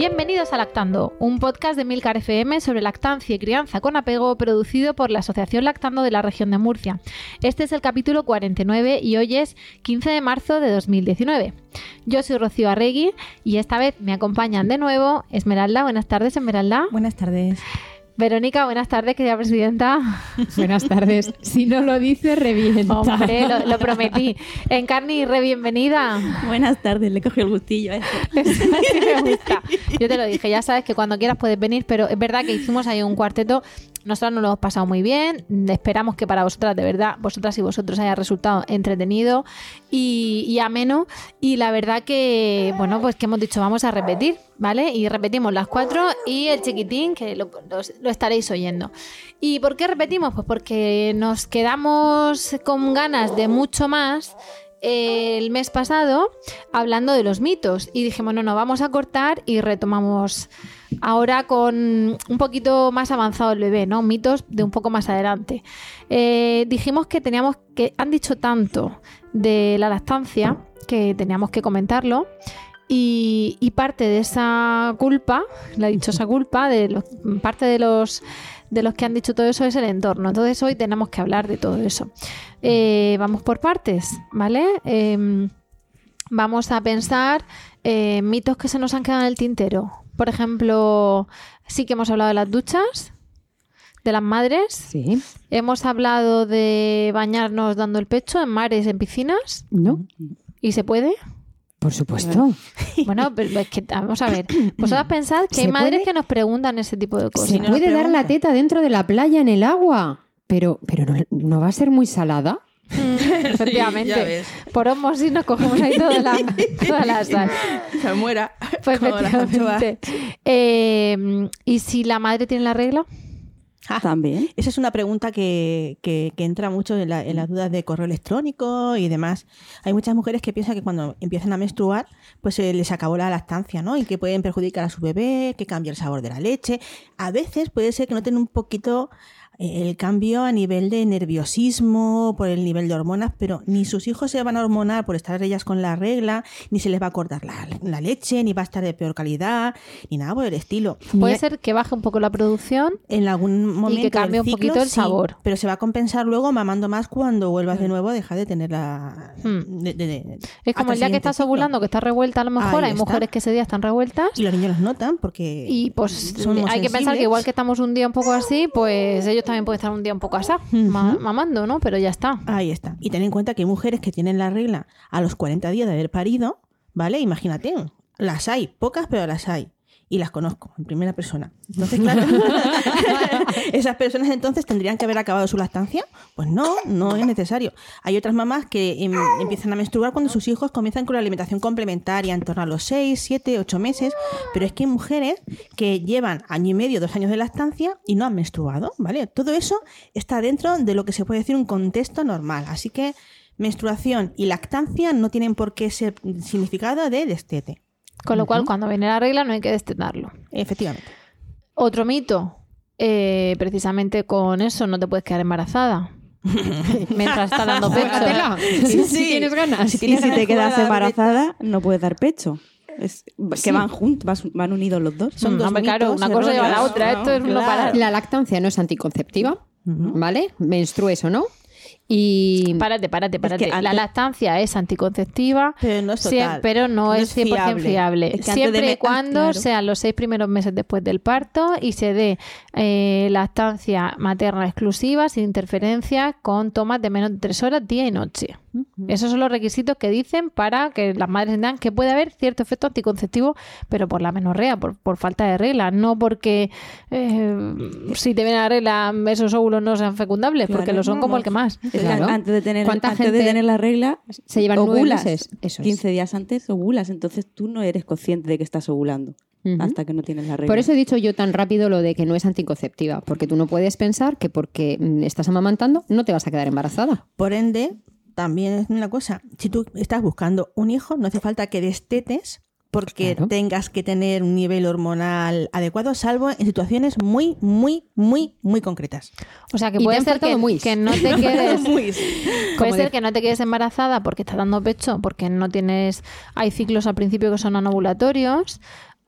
Bienvenidos a Lactando, un podcast de Milcar FM sobre lactancia y crianza con apego producido por la Asociación Lactando de la región de Murcia. Este es el capítulo 49 y hoy es 15 de marzo de 2019. Yo soy Rocío Arregui y esta vez me acompañan de nuevo Esmeralda. Buenas tardes, Esmeralda. Buenas tardes. Verónica, buenas tardes, querida presidenta. Buenas tardes. Si no lo dice, revienta. Hombre, lo, lo prometí. Encarni, re bienvenida. Buenas tardes, le cogí el gustillo a eso. Eso sí me gusta. Yo te lo dije, ya sabes que cuando quieras puedes venir, pero es verdad que hicimos ahí un cuarteto. Nosotras nos lo hemos pasado muy bien. Esperamos que para vosotras, de verdad, vosotras y vosotros haya resultado entretenido y, ameno. Y la verdad que, bueno, pues que hemos dicho, vamos a repetir, ¿vale? Y repetimos las cuatro y el chiquitín, que lo, lo- lo estaréis oyendo. ¿Y por qué repetimos? Pues porque nos quedamos con ganas de mucho más el mes pasado hablando de los mitos y dijimos, no, no, vamos a cortar y retomamos ahora con un poquito más avanzado el bebé, ¿no? Mitos de un poco más adelante. Eh, dijimos que teníamos que, han dicho tanto de la lactancia que teníamos que comentarlo. Y, parte de esa culpa, la dichosa culpa, de los, parte de los de los que han dicho todo eso es el entorno. Entonces hoy tenemos que hablar de todo eso. Eh, vamos por partes, ¿vale? Em, vamos a pensar eh, mitos que se nos han quedado en el tintero. Por ejemplo, sí que hemos hablado de las duchas, de las madres. Sí. Hemos hablado de bañarnos dando el pecho en mares, en piscinas. ¿No? ¿Y se puede? Por supuesto. Bueno, pero es que vamos a ver. Vosotras pensad que hay ¿Se madres puede? que nos preguntan ese tipo de cosas. Se nos puede dar la teta dentro de la playa en el agua. Pero, pero no, ¿no va a ser muy salada. Mm, Efectivamente. Por osmosis nos cogemos ahí toda la, toda la sal. Se muera. Pues como efectivamente. Eh, ¿Y si la madre tiene la regla? También. Esa es una pregunta que, que- que entra mucho en, la- en las dudas de correo electrónico y demás. Hay muchas mujeres que piensan que cuando empiezan a menstruar, pues se les acabó la lactancia, ¿no? Y que pueden perjudicar a su bebé, que cambia el sabor de la leche. A veces puede ser que noten un poquito el cambio a nivel de nerviosismo, por el nivel de hormonas, pero ni sus hijos se van a hormonar por estar ellas con la regla, ni se les va a cortar la, la leche, ni va a estar de peor calidad, ni nada por el estilo. Puede Ni- ser que baje un poco la producción. En algún momento que cambie un poquito el sí, sabor. pero se va a compensar luego mamando más cuando vuelvas de nuevo a dejar de tener la... De- de- de- Es como el día que estás ciclo. ovulando, que estás revuelta a lo mejor. Ahí Hay está. mujeres que ese día están revueltas. Y los niños los notan porque Y pues hay que pensar que igual que estamos un día un poco así, pues ellos también pueden estar un día un poco ma- mamando, ¿no? Pero ya está. Ahí está. Y ten en cuenta que hay mujeres que tienen la regla a los 40 días de haber parido, ¿vale? Imagínate, las hay, pocas, pero las hay. Y las conozco en primera persona. Entonces, claro, esas personas entonces tendrían que haber acabado su lactancia. Pues no, no es necesario. Hay otras mamás que em, empiezan a menstruar cuando sus hijos comienzan con la alimentación complementaria en torno a los 6, 7, 8 meses. Pero es que hay mujeres que llevan año y medio, dos años de lactancia y no han menstruado, ¿vale? Todo eso está dentro de lo que se puede decir un contexto normal. Así que menstruación y lactancia no tienen por qué ser significado de destete. Con lo cual, cuando viene la regla, no hay que destetarlo. Efectivamente. Otro mito. eh, precisamente con eso no te puedes quedar embarazada. Mientras está dando pecho. Si tienes ganas. Si Y si ganas te quedas embarazada, no puedes dar pecho. Es, que van juntos, van unidos los dos. Son Mm, dos hombre, claro, mitos una cosa lleva a la otra. Esto es no Claro. parar. La lactancia no es anticonceptiva, ¿vale? Menstrues o no. Y Párate, párate, párate. antes- La lactancia es anticonceptiva, Pero no es siem- total. pero no, No es es 100% fiable. fiable. Es que antes Siempre de y cuando ah, claro. sean los seis primeros meses después del parto y se dé eh, lactancia materna exclusiva, sin interferencias, con tomas de menos de tres horas día y noche. Esos son los requisitos que dicen para que las madres entiendan que puede haber cierto efecto anticonceptivo, pero por la menorrea, por, por falta de regla, no porque eh, si te viene la regla esos óvulos no sean fecundables, porque lo son no, como no. el que más. Claro. antes de tener, ¿Cuánta antes de tener la regla, se llevan ovulas. meses. Eso es. 15 días antes ovulas, entonces tú no eres consciente de que estás ovulando hasta que no tienes la regla. Por eso he dicho yo tan rápido lo de que no es anticonceptiva, porque tú no puedes pensar que porque estás amamantando no te vas a quedar embarazada. Por ende, también es una cosa, si tú estás buscando un hijo, no hace falta que destetes porque Claro. tengas que tener un nivel hormonal adecuado, salvo en situaciones muy, muy, muy, muy concretas. O sea, que puede ser que, que no te quedes... Puede ser de- que no te quedes embarazada porque estás dando pecho, porque no tienes. Hay ciclos al principio que son anovulatorios.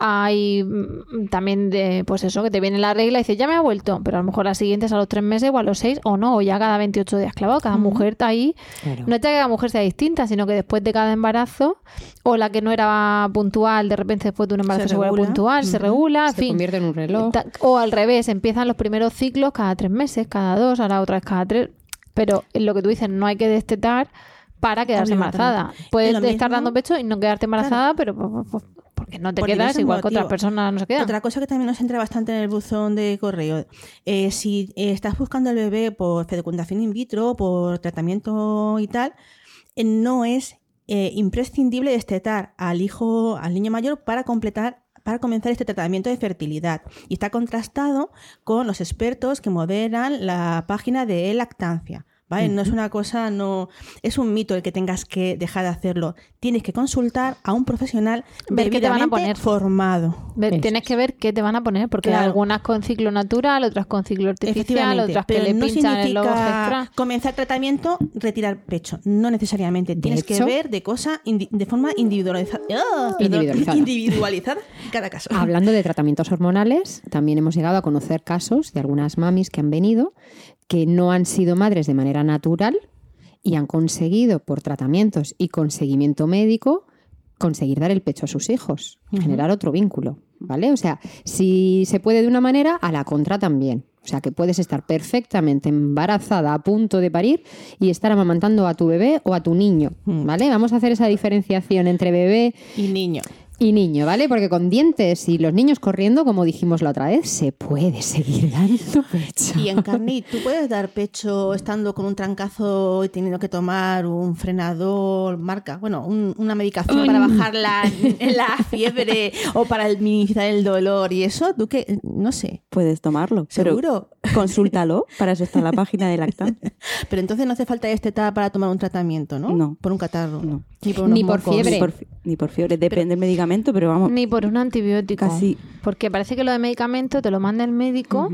Hay mm, también de, pues eso, que te viene la regla y dices, ya me ha vuelto, pero a lo mejor las siguientes a los tres meses o a los seis, o no, o ya cada 28 días clavado. Cada mujer está ahí. Claro. No es que cada mujer sea distinta, sino que después de cada embarazo, o la que no era puntual, de repente después de un embarazo se, Se vuelve puntual, se regula, en Se fin. convierte en un reloj. O al revés, empiezan los primeros ciclos cada tres meses, cada dos, ahora otra vez cada tres. Pero lo que tú dices, no hay que destetar para quedarse embarazada. Puedes estar mismo- dando pecho y no quedarte embarazada, pero pues, pues, porque no te quedas igual que otras personas no se quedan. Otra cosa que también nos entra bastante en el buzón de correo. eh, si eh, estás buscando al bebé por fecundación in vitro, por tratamiento y tal, eh, no es eh, imprescindible destetar al hijo, al niño mayor para completar para comenzar este tratamiento de fertilidad. Y está contrastado con los expertos que moderan la página de lactancia. ¿Vale? No es una cosa, no es un mito el que tengas que dejar de hacerlo. Tienes que consultar a un profesional Ver qué te van a poner. formado. Tienes que ver qué te van a poner, porque Claro. algunas con ciclo natural, otras con ciclo artificial, otras que le no pinchan el logo significa extra. comenzar tratamiento, retirar pecho. No necesariamente. Tienes hecho- que ver de cosa de forma individualizada. ¡Ah! Individualizada. individualizada en cada caso. Hablando de tratamientos hormonales, también hemos llegado a conocer casos de algunas mamis que han venido que no han sido madres de manera natural y han conseguido, por tratamientos y con seguimiento médico, conseguir dar el pecho a sus hijos generar otro vínculo. ¿Vale? O sea, si se puede de una manera, a la contra también. O sea, que puedes estar perfectamente embarazada a punto de parir y estar amamantando a tu bebé o a tu niño. ¿Vale? Vamos a hacer esa diferenciación entre bebé Y niño. Y niño, ¿vale? Porque con dientes y los niños corriendo, como dijimos la otra vez, se puede seguir dando pecho. Y en carnit, ¿tú puedes dar pecho estando con un trancazo y teniendo que tomar un frenador, marca, bueno, un- una medicación para bajar la, la fiebre o para minimizar el dolor y eso? ¿Tú qué? No sé. Puedes tomarlo. pero ¿Seguro? consúltalo, para eso está la página de lactancia. Pero entonces no hace falta destetar para tomar un tratamiento, ¿no? No. Por un catarro. No. Ni por, Ni fiebre. Ni por, fi- ni por fiebre, depende del medicamento, pero vamos, Ni por un antibiótico. Casi. Porque parece que lo de medicamento te lo manda el médico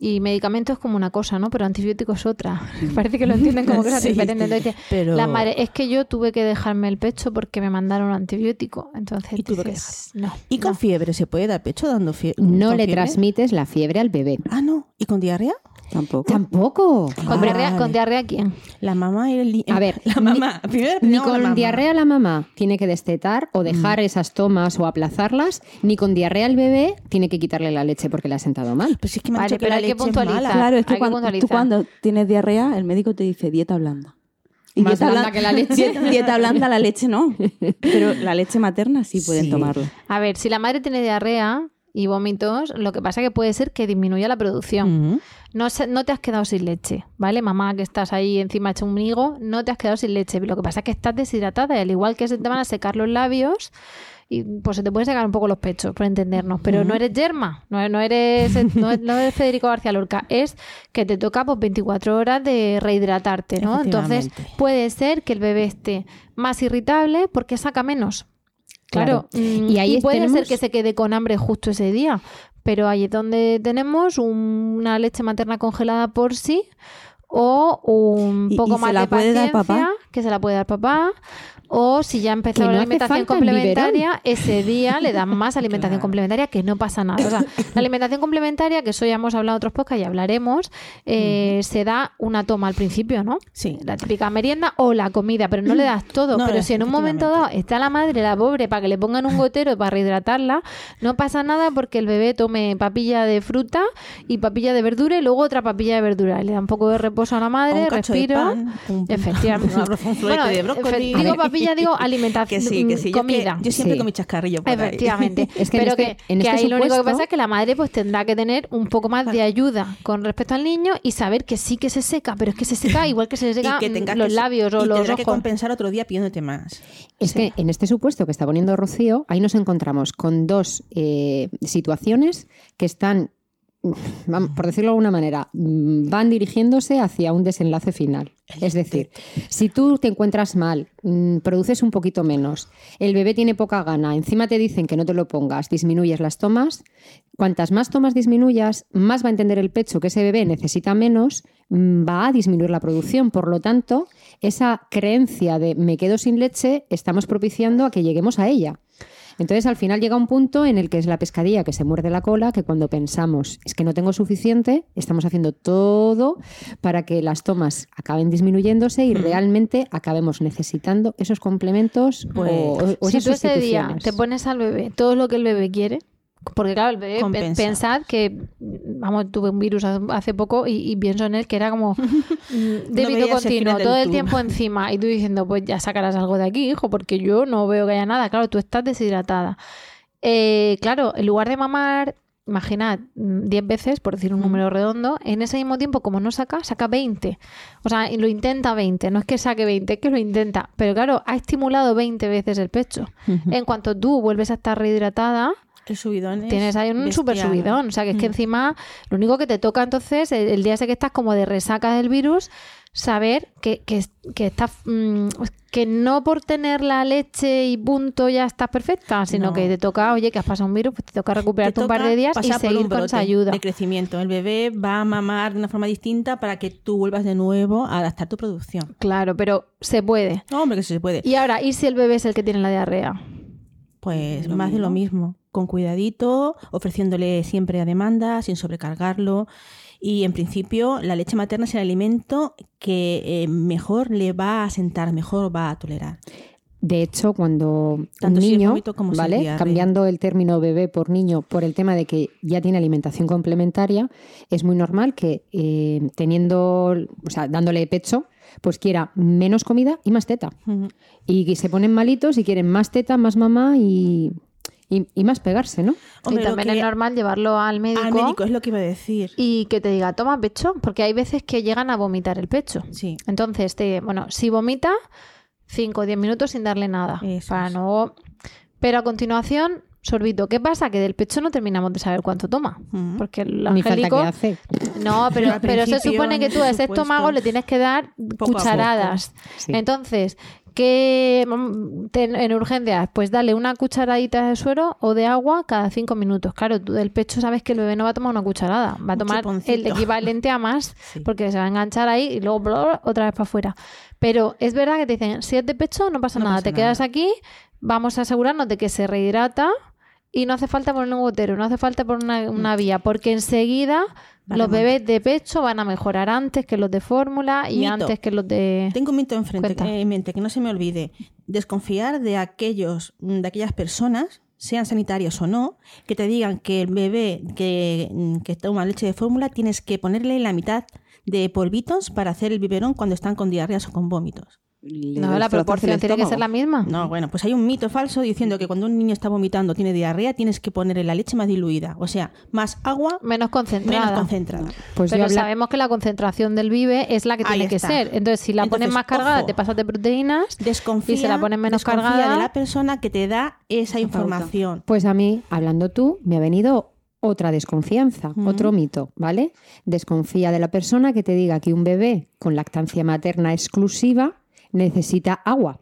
y medicamento es como una cosa, ¿no? Pero antibiótico es otra. parece que lo entienden como cosas Sí, diferentes. Entonces, pero- la madre, es que yo tuve que dejarme el pecho porque me mandaron antibiótico. Entonces, Y tuve que dices, no. ¿Y con no. fiebre se puede dar pecho dando fiebre? No le transmites la fiebre al bebé. Ah, no. ¿Y con diarrea? Tampoco. Tampoco. ¿Con, diarrea, Vale. ¿Con diarrea quién? La mamá y el... A ver, la mamá. Primero Ni primero la con mamá. diarrea la mamá tiene que destetar o dejar esas tomas o aplazarlas, ni con diarrea el bebé tiene que quitarle la leche porque le ha sentado mal. Pues es que me han Vale, dicho que pero la hay que leche es puntualizar. mala. Claro, es que cuando, tú cuando tienes diarrea, el médico te dice dieta blanda. Más blanda blan- que la leche. Dieta, dieta blanda, la leche no. Pero la leche materna sí pueden Sí. tomarla. A ver, si la madre tiene diarrea y vómitos, lo que pasa que puede ser que disminuya la producción. No, no te has quedado sin leche, ¿vale? Mamá, que estás ahí encima hecho un higo, no te has quedado sin leche. Lo que pasa es que estás deshidratada y al igual que se te van a secar los labios, y pues se te pueden secar un poco los pechos, por entendernos. Pero no eres yerma, no, no eres, no, no eres Federico García Lorca, es que te toca pues 24 horas de rehidratarte, ¿no? Entonces puede ser que el bebé esté más irritable porque saca menos. Claro, Claro. mm, Y ahí puede tenemos- ser que se quede con hambre justo ese día, pero ahí es donde tenemos un- una leche materna congelada por sí o un ¿Y- poco y más la de puede dar paciencia papá? que se la puede dar papá O si ya Que no la alimentación complementaria, ese día le dan más alimentación complementaria que no pasa nada. O sea, la alimentación complementaria, que eso ya hemos hablado en otros podcasts y hablaremos, eh, se da una toma al principio, ¿no? Sí. La típica merienda o la comida, pero no le das todo. No, pero si en un momento dado está la madre, la pobre, para que le pongan un gotero para rehidratarla, no pasa nada porque el bebé tome papilla de fruta y papilla de verdura y luego otra papilla de verdura. Le da un poco de reposo a la madre, respiro. Efectivamente. efe- digo papilla, digo alimentación, Que sí, que sí. Yo, comida. que- yo siempre Sí. con mi chascarrillo por ahí. Efectivamente. Es que en Pero este- que, en que este ahí lo único que pasa es que la madre pues tendrá que tener un poco más de ayuda con respecto al niño y saber que sí que se seca, pero es que se seca igual que se le seca los que- labios o y los tendrá que ojos. compensar otro día pidiéndote más. Es que en este supuesto que está poniendo Rocío, ahí nos encontramos con dos eh, situaciones que están, por decirlo de alguna manera, mm, van dirigiéndose hacia un desenlace final. Es decir, si tú te encuentras mal, mm, produces un poquito menos, el bebé tiene poca gana, encima te dicen que no te lo pongas, disminuyes las tomas, cuantas más tomas disminuyas, más va a entender el pecho que ese bebé necesita menos, mm, va a disminuir la producción. Por lo tanto, esa creencia de me quedo sin leche, estamos propiciando a que lleguemos a ella. Entonces, al final llega un punto en el que es la pescadilla que se muerde la cola, que cuando pensamos es que no tengo suficiente, estamos haciendo todo para que las tomas acaben disminuyéndose y realmente acabemos necesitando esos complementos o- Pues, o, si esas tú ese día te pones al bebé todo lo que el bebé quiere, porque claro, el bebé, Compensa. pensad que, vamos, tuve un virus hace- poco y, y pienso en él que era como mm, débito continuo, todo el tiempo encima y tú diciendo, pues ya sacarás algo de aquí, hijo, porque yo no veo que haya nada. Claro, tú estás deshidratada. Eh, claro, en lugar de mamar, imaginad, mm, 10 veces, por decir un número redondo, en ese mismo tiempo, como no saca, saca 20. O sea, y lo intenta 20. No es que saque 20, es que lo intenta. Pero claro, ha estimulado 20 veces el pecho. En cuanto tú vuelves a estar rehidratada, El subidón es tienes ahí un super subidón. O sea, que es que Mm. encima lo único que te toca entonces, el, el día ese que estás como de resaca del virus, saber que, que, que estás mm, que no por tener la leche y punto ya estás perfecta, sino No. que te toca, oye, que has pasado un virus, pues te toca Te recuperarte un par de días y seguir con esa ayuda. de crecimiento. El bebé va a mamar de una forma distinta para que tú vuelvas de nuevo a adaptar tu producción. Claro, pero se puede. No, hombre, que sí se puede. Y ahora, ¿y si el bebé es el que tiene la diarrea? Pues más de lo mismo, con cuidadito, ofreciéndole siempre a demanda, sin sobrecargarlo. Y en principio la leche materna es el alimento que eh, mejor le va a sentar, mejor va a tolerar. De hecho, cuando Tanto un niño, como ¿vale? Cambiando el término bebé por niño por el tema de que ya tiene alimentación complementaria, es muy normal que eh, teniendo, o sea, dándole pecho, pues quiera menos comida y más teta. Y se ponen malitos y quieren más teta, más mamá y, y, y más pegarse, ¿no? Hombre, y también que- es normal llevarlo al médico, Al médico es lo que iba a decir. y que te diga, toma pecho, porque hay veces que llegan a vomitar el pecho. Sí. Entonces, te, bueno, si vomita, 5 o 10 minutos sin darle nada. Eso para es. no. Pero a continuación, sorbito. ¿Qué pasa? Que del pecho no terminamos de saber cuánto toma. Ujú. Porque el Ni falta angélico. que hace. No, pero, se supone que tú a ese supuesto, estómago le tienes que dar poco cucharadas. Sí. Entonces, ¿qué mm, en urgencias? Pues dale una cucharadita de suero o de agua cada cinco minutos. Claro, tú del pecho sabes que el bebé no va a tomar una cucharada, va a tomar el equivalente a más, Sí. porque se va a enganchar ahí y luego bla, bla, otra vez para afuera. Pero es verdad que te dicen, si es de pecho, no pasa No nada, pasa te quedas aquí, vamos a asegurarnos de que se rehidrata. Y no hace falta poner un gotero, no hace falta poner una, una vía, porque enseguida Los bebés de pecho van a mejorar antes que los de fórmula y Mito. antes que los de... Tengo un mito enfrente, Cuenta. eh, en mente, que no se me olvide. Desconfiar de aquellos, de aquellas personas, sean sanitarios o no, que te digan que el bebé que, mm, que toma leche de fórmula tienes que ponerle la mitad de polvitos para hacer el biberón cuando están con diarreas o con vómitos. No, la proporción tiene que ser la misma. No, bueno, pues hay un mito falso diciendo que cuando un niño está vomitando, tiene diarrea, tienes que ponerle la leche más diluida, o sea, más agua, Menos concentrada. menos concentrada. Pues yo Pero habla- sabemos que la concentración del vive es la que Ahí tiene que ser. Entonces, si la pones Entonces, más cargada, ojo. te pasas de proteínas. Desconfía, Y se la ponen menos desconfía cargada. de la persona que te da esa información. Pues a mí, hablando tú, me ha venido otra desconfianza, otro mito, ¿vale? Desconfía de la persona que te diga que un bebé con lactancia materna exclusiva necesita agua.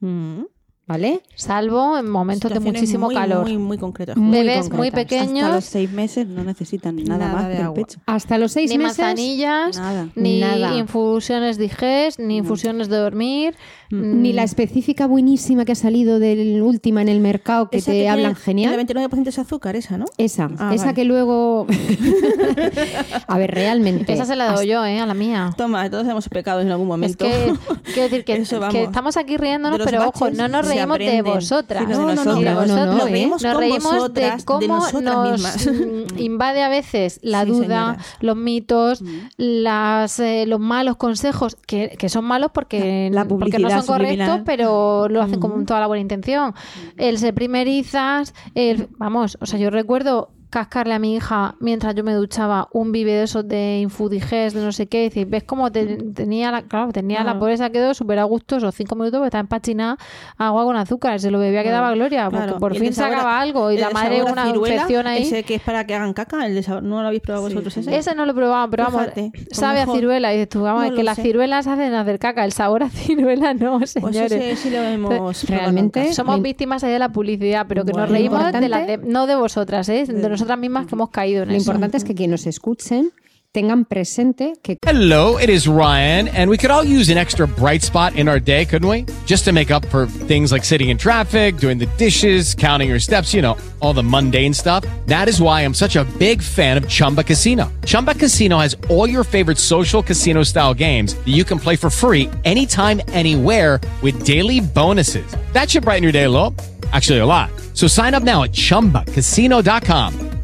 Mm. ¿vale? Salvo en momentos de muchísimo muy, calor. Muy, muy concretas. Bebés muy pequeños, Hasta los seis meses no necesitan nada, Nada más de del agua. pecho. Hasta los seis ni meses. manzanillas, Nada. ni Nada. infusiones digest, ni infusiones de dormir. Ni la específica buenísima que ha salido del última en el mercado que Esa te hablan genial. El 29% es azúcar, esa, ¿no? Esa, Ah, esa vale. que luego. a ver, realmente. Esa se la doy yo, ¿eh? A la mía. Toma, todos hemos pecado en algún Es momento. que, quiero decir que, Eso, vamos. que estamos aquí riéndonos, De pero ojo, no nos reímos de vosotras. de de nosotras. No, no, vosotros. no, Nos ¿eh? reímos Nos reímos vosotras, de cómo nos mismas. mm, invade a veces la Sí, duda, señoras. los mitos, las, eh, los malos consejos, que, que son malos porque, La porque no publicidad son correctos, pero lo hacen con toda la buena intención. El ser primerizas, el, vamos, o sea, yo recuerdo cascarle a mi hija mientras yo me duchaba un vive de esos de Infudigest, de no sé qué, y decir, ves cómo te- tenía la, claro, tenía la pobreza quedó súper a gusto esos cinco minutos porque estaba empachinada agua con azúcar, se lo bebía que daba gloria, porque por el fin sabor sacaba algo y la madre una ciruela, infección ahí. Ese que es para que hagan caca, el de sabor- ¿no lo habéis probado Sí, vosotros ese? Ese no lo he probado, pero vamos, Fíjate, pues sabe a ciruela. Y dices tú, vamos, No es que las sé. ciruelas hacen hacer caca, el sabor a ciruela no, Pues señores. ese sí lo hemos probado realmente-. Somos víctimas ahí de la publicidad, pero que nos Bueno, reímos lo de las de, no de vosotras, ¿eh? de nosotras mismas que hemos caído en Lo eso. importante es que quienes nos escuchen tengan presente que Hello, it is Ryan, and we could all use an extra bright spot in our day, couldn't we? Just to make up for things like sitting in traffic, doing the dishes, counting your steps, you know, all the mundane stuff. That is why I'm such a big fan of Chumba Casino. Chumba Casino has all your favorite social casino style games that you can play for free anytime, anywhere with daily bonuses. That should brighten your day a little. Actually, a lot. So sign up now at chumbacasino.com.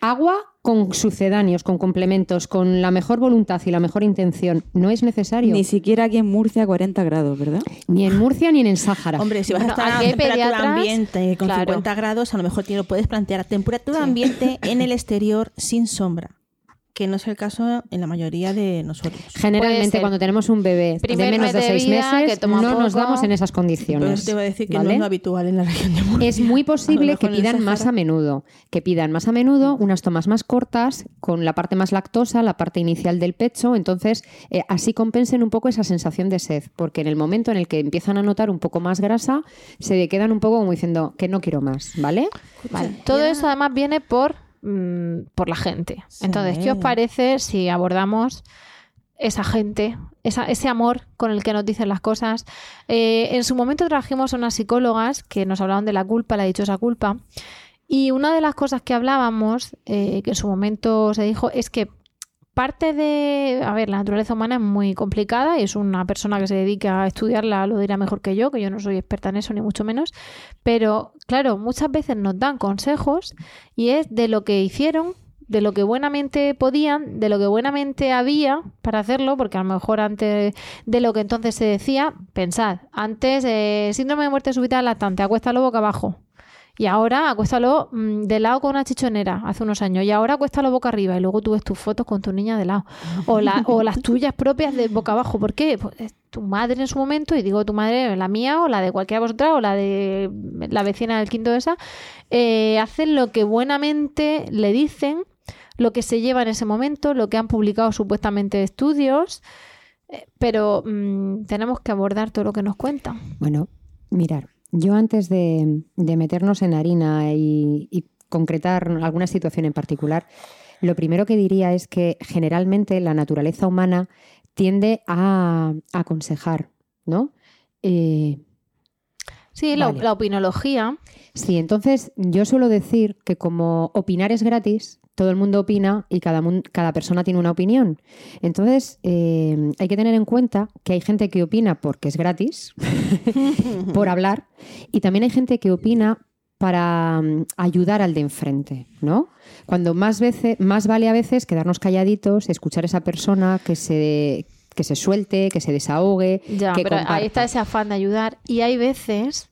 Agua con sucedáneos, con complementos, con la mejor voluntad y la mejor intención. No es necesario. Ni siquiera aquí en Murcia 40 grados, ¿verdad? Ni en Murcia ni en el Sáhara. Hombre, si vas Bueno, a estar a temperatura pediatras, ambiente con claro. 50 grados, a lo mejor te lo puedes plantear. Temperatura ambiente en el exterior sin sombra, que no es el caso en la mayoría de nosotros. Generalmente cuando tenemos un bebé Primer de menos de de seis vida, que meses, toma no nos damos en esas Pero condiciones. te voy a decir que ¿vale? no es lo habitual en la región de Murcia. Es muy posible que pidan más a menudo, que pidan más a menudo unas tomas más cortas, con la parte más lactosa, la parte inicial del pecho, entonces eh, así compensen un poco esa sensación de sed, porque en el momento en el que empiezan a notar un poco más grasa, se quedan un poco como diciendo que no quiero más, ¿vale? Vale. Todo eso además viene por, mm, por la gente. Sí. Entonces, ¿qué os parece si abordamos esa gente, esa- ese amor con el que nos dicen las cosas? Eh, en su momento trajimos a unas psicólogas que nos hablaban de la culpa, la dichosa culpa. Y una de las cosas que hablábamos, eh, que en su momento se dijo, es que parte de. A ver, la naturaleza humana es muy complicada y es una persona que se dedica a estudiarla, lo dirá mejor que yo, que yo no soy experta en eso, ni mucho menos. Pero, claro, muchas veces nos dan consejos y es de lo que hicieron, de lo que buenamente podían, de lo que buenamente había para hacerlo, porque a lo mejor antes de lo que entonces se decía, pensad, antes, eh, síndrome de muerte súbita lactante, acuéstalo boca abajo. Y ahora acuéstalo mm, de lado con una chichonera hace unos años. Y ahora acuéstalo boca arriba. Y luego tú ves tus fotos con tu niña de lado. O, la- o las tuyas propias de boca abajo. ¿Por qué? Pues es tu madre en su momento, y digo tu madre, la mía, o la de cualquiera de vosotras, o la de la vecina del quinto de esa, eh, hacen lo que buenamente le dicen, lo que se lleva en ese momento, lo que han publicado supuestamente estudios. eh, Pero mm, tenemos que abordar todo lo que nos cuentan. Bueno, mirar, yo antes de, de meternos en harina y, y concretar alguna situación en particular, lo primero que diría es que generalmente la naturaleza humana tiende a, a aconsejar, ¿no? Eh, Sí, la, la opinología. Sí, entonces yo suelo decir que como opinar es gratis, todo el mundo opina y cada, cada persona tiene una opinión. Entonces eh, hay que tener en cuenta que hay gente que opina porque es gratis, por hablar, y también hay gente que opina para mm, ayudar al de enfrente, ¿no? Cuando más veces, más vale a veces quedarnos calladitos, escuchar a esa persona que se que se suelte, que se desahogue, Ya, que pero comparta. ahí está ese afán de ayudar. Y hay veces,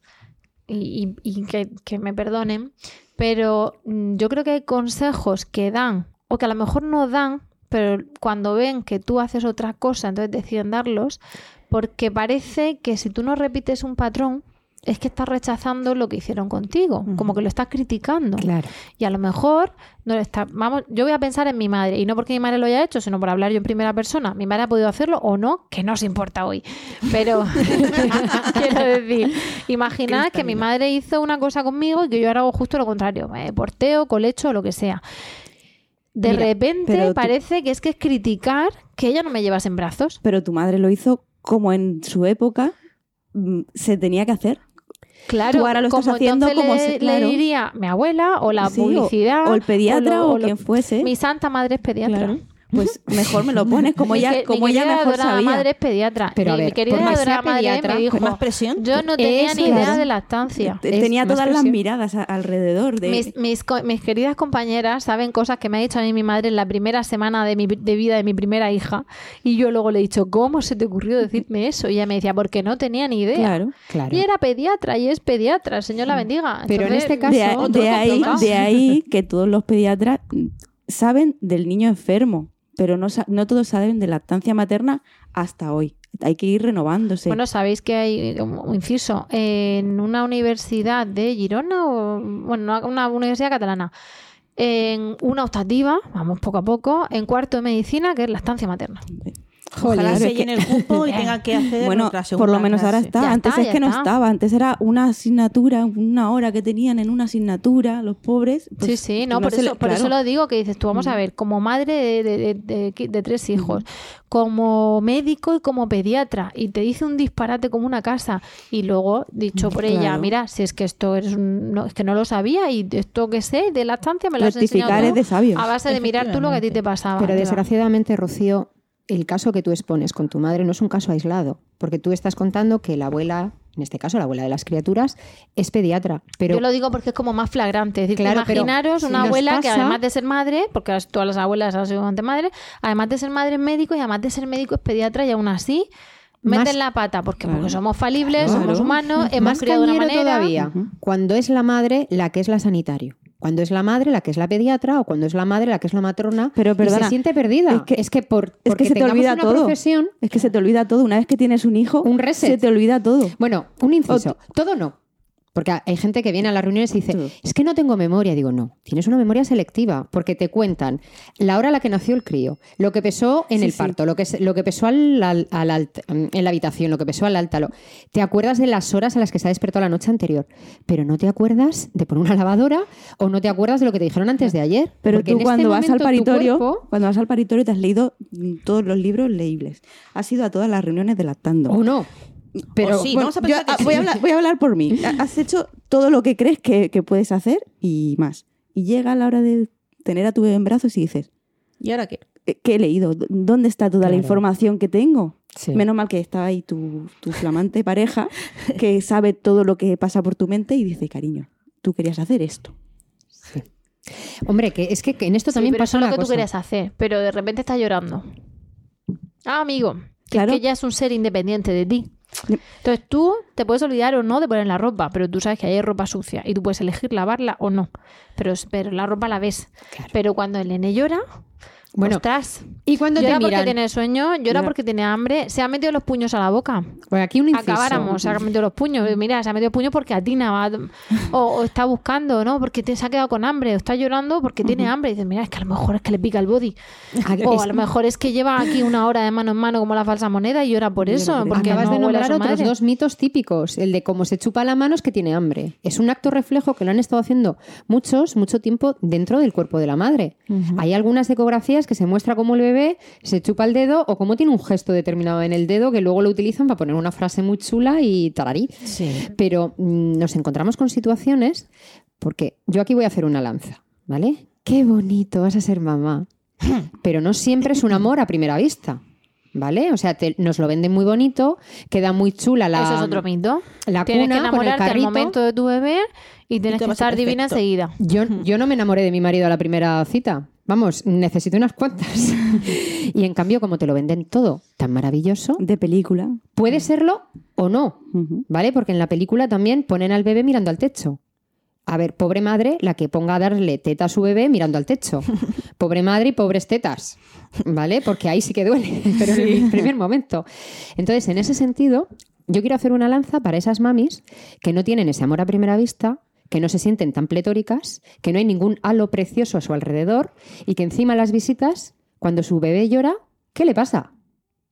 y, y- y que, que me perdonen, pero mm, yo creo que hay consejos que dan, o que a lo mejor no dan, pero cuando ven que tú haces otra cosa, entonces deciden darlos, porque parece que si tú no repites un patrón, es que estás rechazando lo que hicieron contigo, como que lo estás criticando. Claro. Y a lo mejor no le está, vamos, yo voy a pensar en mi madre y no porque mi madre lo haya hecho, sino por hablar yo en primera persona. Mi madre ha podido hacerlo o no, que no os importa hoy. Pero quiero decir, imaginad que mi madre hizo una cosa conmigo y que yo ahora hago justo lo contrario, me porteo, colecho, lo que sea. De Mira, repente tú- parece que es que es criticar que ella no me llevas en brazos. Pero tu madre lo hizo como en su época mm, se tenía que hacer. Claro, Tú ahora lo estás como haciendo entonces como le, se- claro. le diría mi abuela o la Sí, publicidad o el pediatra o quien fuese. Mi santa madre es pediatra. Claro. Pues mejor me lo pones como ella, como ella mejor sabía. madre es pediatra. Pero a mi querida adorada madre me dijo, más presión. yo no tenía ni idea de lactancia. Tenía todas las miradas alrededor de... Mis, mis, queridas compañeras saben cosas que me ha dicho a mí mi madre en la primera semana de, mi, de vida de mi primera hija. Y yo luego le he dicho, ¿cómo se te ocurrió decirme eso? Y ella me decía, porque no tenía ni idea. Claro. Claro. Y era pediatra y es pediatra, el Señor la bendiga. Pero en este caso- de, ahí, de ahí que todos los pediatras saben del niño enfermo, pero no, no todos saben de lactancia materna hasta hoy. Hay que ir renovándose. Bueno, sabéis que hay, un inciso, en una universidad de Girona, o bueno, una universidad catalana, en una optativa, vamos poco a poco, en cuarto de medicina, que es la estancia materna. Ojalá se que- llene el cupo y tenga que hacer bueno, otra por segunda lo menos ahora está. Ya Antes está, es que no estaba. Antes era una asignatura, una hora que tenían en una asignatura los pobres. pues, sí, sí, no, no por, eso, le- por eso lo digo, que dices tú, vamos a ver, como madre de, de- de- de- de tres hijos, como médico y como pediatra, y te dice un disparate como una casa, y luego, dicho por ella, mira, si es que esto es, un- no, es que no lo sabía, y esto que sé de lactancia me lo has enseñado tú de sabios. a base de mirar tú lo que a ti te pasaba. Pero desgraciadamente, Rocío, el caso que tú expones con tu madre no es un caso aislado, porque tú estás contando que la abuela, en este caso la abuela de las criaturas, es pediatra. Pero Yo lo digo porque es como más flagrante. Es decir, Claro, imaginaros una abuela que además de ser madre, porque todas las abuelas han sido madre, además de ser madre es médico y además de ser médico es pediatra y aún así Más- meten la pata. porque Claro. Porque somos falibles, Claro. somos humanos, hemos más criado de una manera. todavía, cuando es la madre la que es la sanitario. Cuando es la madre la que es la pediatra o cuando es la madre la que es la matrona Pero, y se siente perdida. es que- por, Es que se te olvida una todo. profesión, Es que se te olvida todo. Una vez que tienes un hijo, Un reset. se te olvida todo. Bueno, un inciso. Todo no. Porque hay gente que viene a las reuniones y dice, Todo. es que no tengo memoria. Digo, no, tienes una memoria selectiva, porque te cuentan la hora a la que nació el crío, lo que pesó en Sí, el sí. parto, lo que, lo que pesó al, al- al alt- en la habitación, lo que pesó al alta. lo- Te acuerdas de las horas a las que se ha despertado la noche anterior, pero no te acuerdas de poner una lavadora o no te acuerdas de lo que te dijeron antes de ayer. Pero tú este cuando vas al paritorio, cuerpo- cuando vas al paritorio te has leído mm, todos los libros leíbles. Has ido a todas las reuniones de lactando. o no. Pero sí, Bueno, vamos a yo, que ah, sí. voy, a hablar, voy a hablar por mí. Ha- Has hecho todo lo que crees que, que puedes hacer y más. Y llega la hora de tener a tu bebé en brazos y dices, ¿Y ahora qué? "¿Qué- ¿qué he leído? ¿Dó- ¿Dónde está toda la información que tengo? Sí. Menos mal que está ahí tu, tu flamante pareja que sabe todo lo que pasa por tu mente y dice, cariño, tú querías hacer esto. Hombre, que es que, que en esto Sí, también pero pasa es lo una que tú querías hacer, pero de repente estás llorando. Ah, amigo, que Claro. es que ya es un ser independiente de ti. Entonces tú te puedes olvidar o no de poner la ropa, pero tú sabes que hay ropa sucia y tú puedes elegir lavarla o no. Pero, pero la ropa la ves. Claro. Pero cuando el nene llora, Bueno, ostras, y cuando llora te porque miran, tiene sueño, llora Llora. porque tiene hambre, se ha metido los puños a la boca. Pues aquí un inciso. Acabáramos, se ha metido los puños. Mira, se ha metido puños porque atina va, o, o está buscando, ¿no? Porque te- se ha quedado con hambre, o está llorando porque tiene hambre. Y dices, mira, es que a lo mejor es que le pica el body. Aquí- O a lo mejor es que lleva aquí una hora de mano en mano como la falsa moneda y llora por eso. por eso. Porque Acabas no de nombrar otros madre. dos mitos típicos. El de cómo se chupa la mano es que tiene hambre. Es un acto reflejo que lo han estado haciendo muchos, mucho tiempo dentro del cuerpo de la madre. Hay algunas ecografías que se muestra cómo el bebé se chupa el dedo o cómo tiene un gesto determinado en el dedo que luego lo utilizan para poner una frase muy chula y tararí. Sí. Pero mm, nos encontramos con situaciones, porque yo aquí voy a hacer una lanza, ¿vale? Qué bonito, vas a ser mamá. Pero no siempre es un amor a primera vista, ¿vale? O sea, te- nos lo venden muy bonito, queda muy chula la... Eso es otro mito. la tienes que cuna con el enamorarte al momento de tu bebé y tienes que estar divina enseguida. Yo, yo no me enamoré de mi marido a la primera cita. Vamos, necesito unas cuantas. y en cambio, como te lo venden todo tan maravilloso, De película. puede serlo o no. ¿vale? Porque en la película también ponen al bebé mirando al techo. A ver, pobre madre, la que ponga a darle teta a su bebé mirando al techo. Pobre madre y pobres tetas, ¿vale? Porque ahí sí que duele, pero en el primer momento. Entonces, en ese sentido, yo quiero hacer una lanza para esas mamis que no tienen ese amor a primera vista, que no se sienten tan pletóricas, que no hay ningún halo precioso a su alrededor y que encima las visitas, cuando su bebé llora, ¿qué le pasa?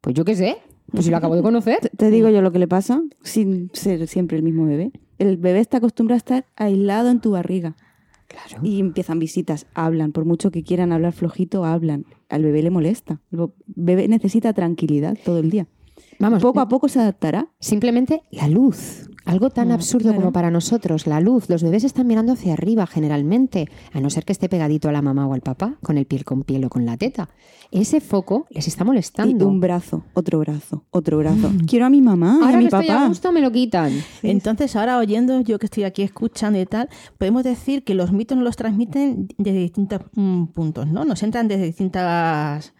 Pues yo qué sé, pues si lo acabo de conocer. Te- digo yo lo que le pasa sin ser siempre el mismo bebé. El bebé está acostumbrado a estar aislado en tu barriga. Claro. Y empiezan visitas, hablan, por mucho que quieran hablar flojito, hablan. Al bebé le molesta. El bebé necesita tranquilidad todo el día. Vamos, Poco a poco se adaptará. Simplemente la luz. Algo tan Mm, absurdo claro. como para nosotros, la luz. Los bebés están mirando hacia arriba generalmente, a no ser que esté pegadito a la mamá o al papá, con el piel con piel o con la teta. Ese foco les está Y molestando. un brazo, otro brazo, otro brazo. Quiero a mi mamá, y Ahora a mi que estoy a papá. gusto me lo quitan. Entonces, ahora oyendo, yo que estoy aquí escuchando y tal, podemos decir que los mitos nos los transmiten desde distintos mm, puntos, ¿no? Nos entran desde distintas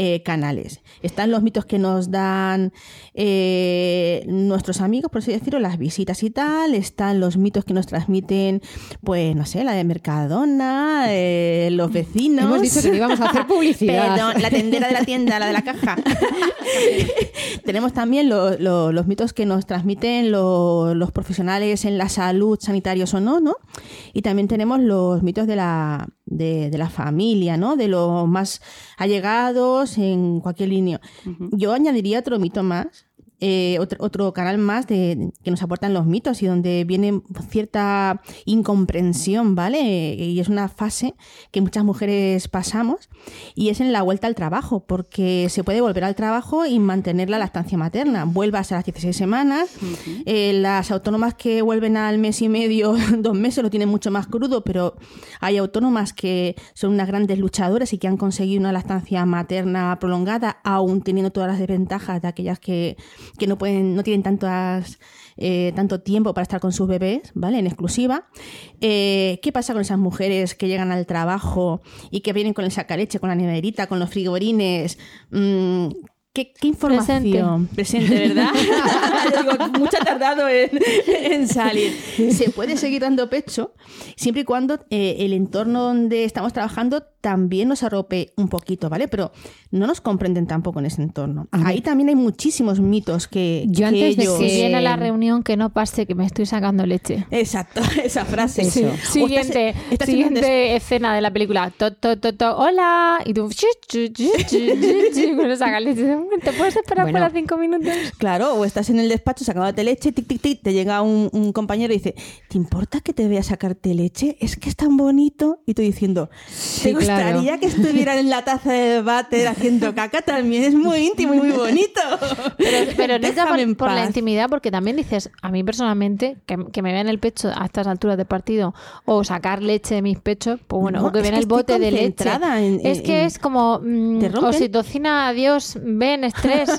eh, canales. Están los mitos que nos dan eh, nuestros amigos, por así decirlo, las visitas y tal. Están los mitos que nos transmiten, pues, no sé, la de Mercadona, eh, los vecinos. Hemos dicho que íbamos a hacer publicidad. Perdón, la tendera de la tienda, la de la caja. Tenemos también lo- lo- los mitos que nos transmiten lo- los profesionales en la salud, sanitarios o no, ¿no? Y también tenemos los mitos de la, de, de la familia, ¿no? De los más allegados en cualquier línea. Yo añadiría otro mito más. Eh, otro, otro canal más de, que nos aportan los mitos y donde viene cierta incomprensión, ¿vale? Y es una fase que muchas mujeres pasamos y es en la vuelta al trabajo, porque se puede volver al trabajo y mantener la lactancia materna. Vuelvas a las 16 semanas. Eh, las autónomas que vuelven al mes y medio, dos meses, lo tienen mucho más crudo, pero hay autónomas que son unas grandes luchadoras y que han conseguido una lactancia materna prolongada, aún teniendo todas las desventajas de aquellas que, que no pueden, no tienen tantas eh, tanto tiempo para estar con sus bebés, ¿vale? En exclusiva. Eh, ¿Qué pasa con esas mujeres que llegan al trabajo y que vienen con el sacaleche, con la neverita, con los frigorines? Mm, ¿Qué, qué información? Presente, ¿verdad? Digo, mucho ha tardado en, en salir. Se puede seguir dando pecho siempre y cuando eh, el entorno donde estamos trabajando también nos arrope un poquito, ¿vale? Pero no nos comprenden tampoco en ese entorno. Ahí también hay muchísimos mitos que, Yo que antes de ellos... Que- viene a la reunión, que no pase que me estoy sacando leche. Exacto, esa frase. Estás- Siguiente, estás siguiente escena de la película. To, to, to, to, hola. Y tú, con esa leche. ¿Te puedes esperar Bueno. para cinco minutos? Claro, o estás en el despacho sacándote leche, tic, tic, tic, te llega un, un compañero y dice, ¿te importa que te vea sacarte leche? Es que es tan bonito. Y tú diciendo, ¿te Sí, gustaría claro. que estuvieran en la taza de váter haciendo caca? También es muy íntimo y muy bonito. Pero, pero no por, por la intimidad, porque también dices, a mí personalmente, que, que me vean el pecho a estas alturas del partido o sacar leche de mis pechos, pues bueno, No, o que que el bote de leche. en- es que en- es como mm, ¿Te rompen? oxitocina, adiós, ven, estrés,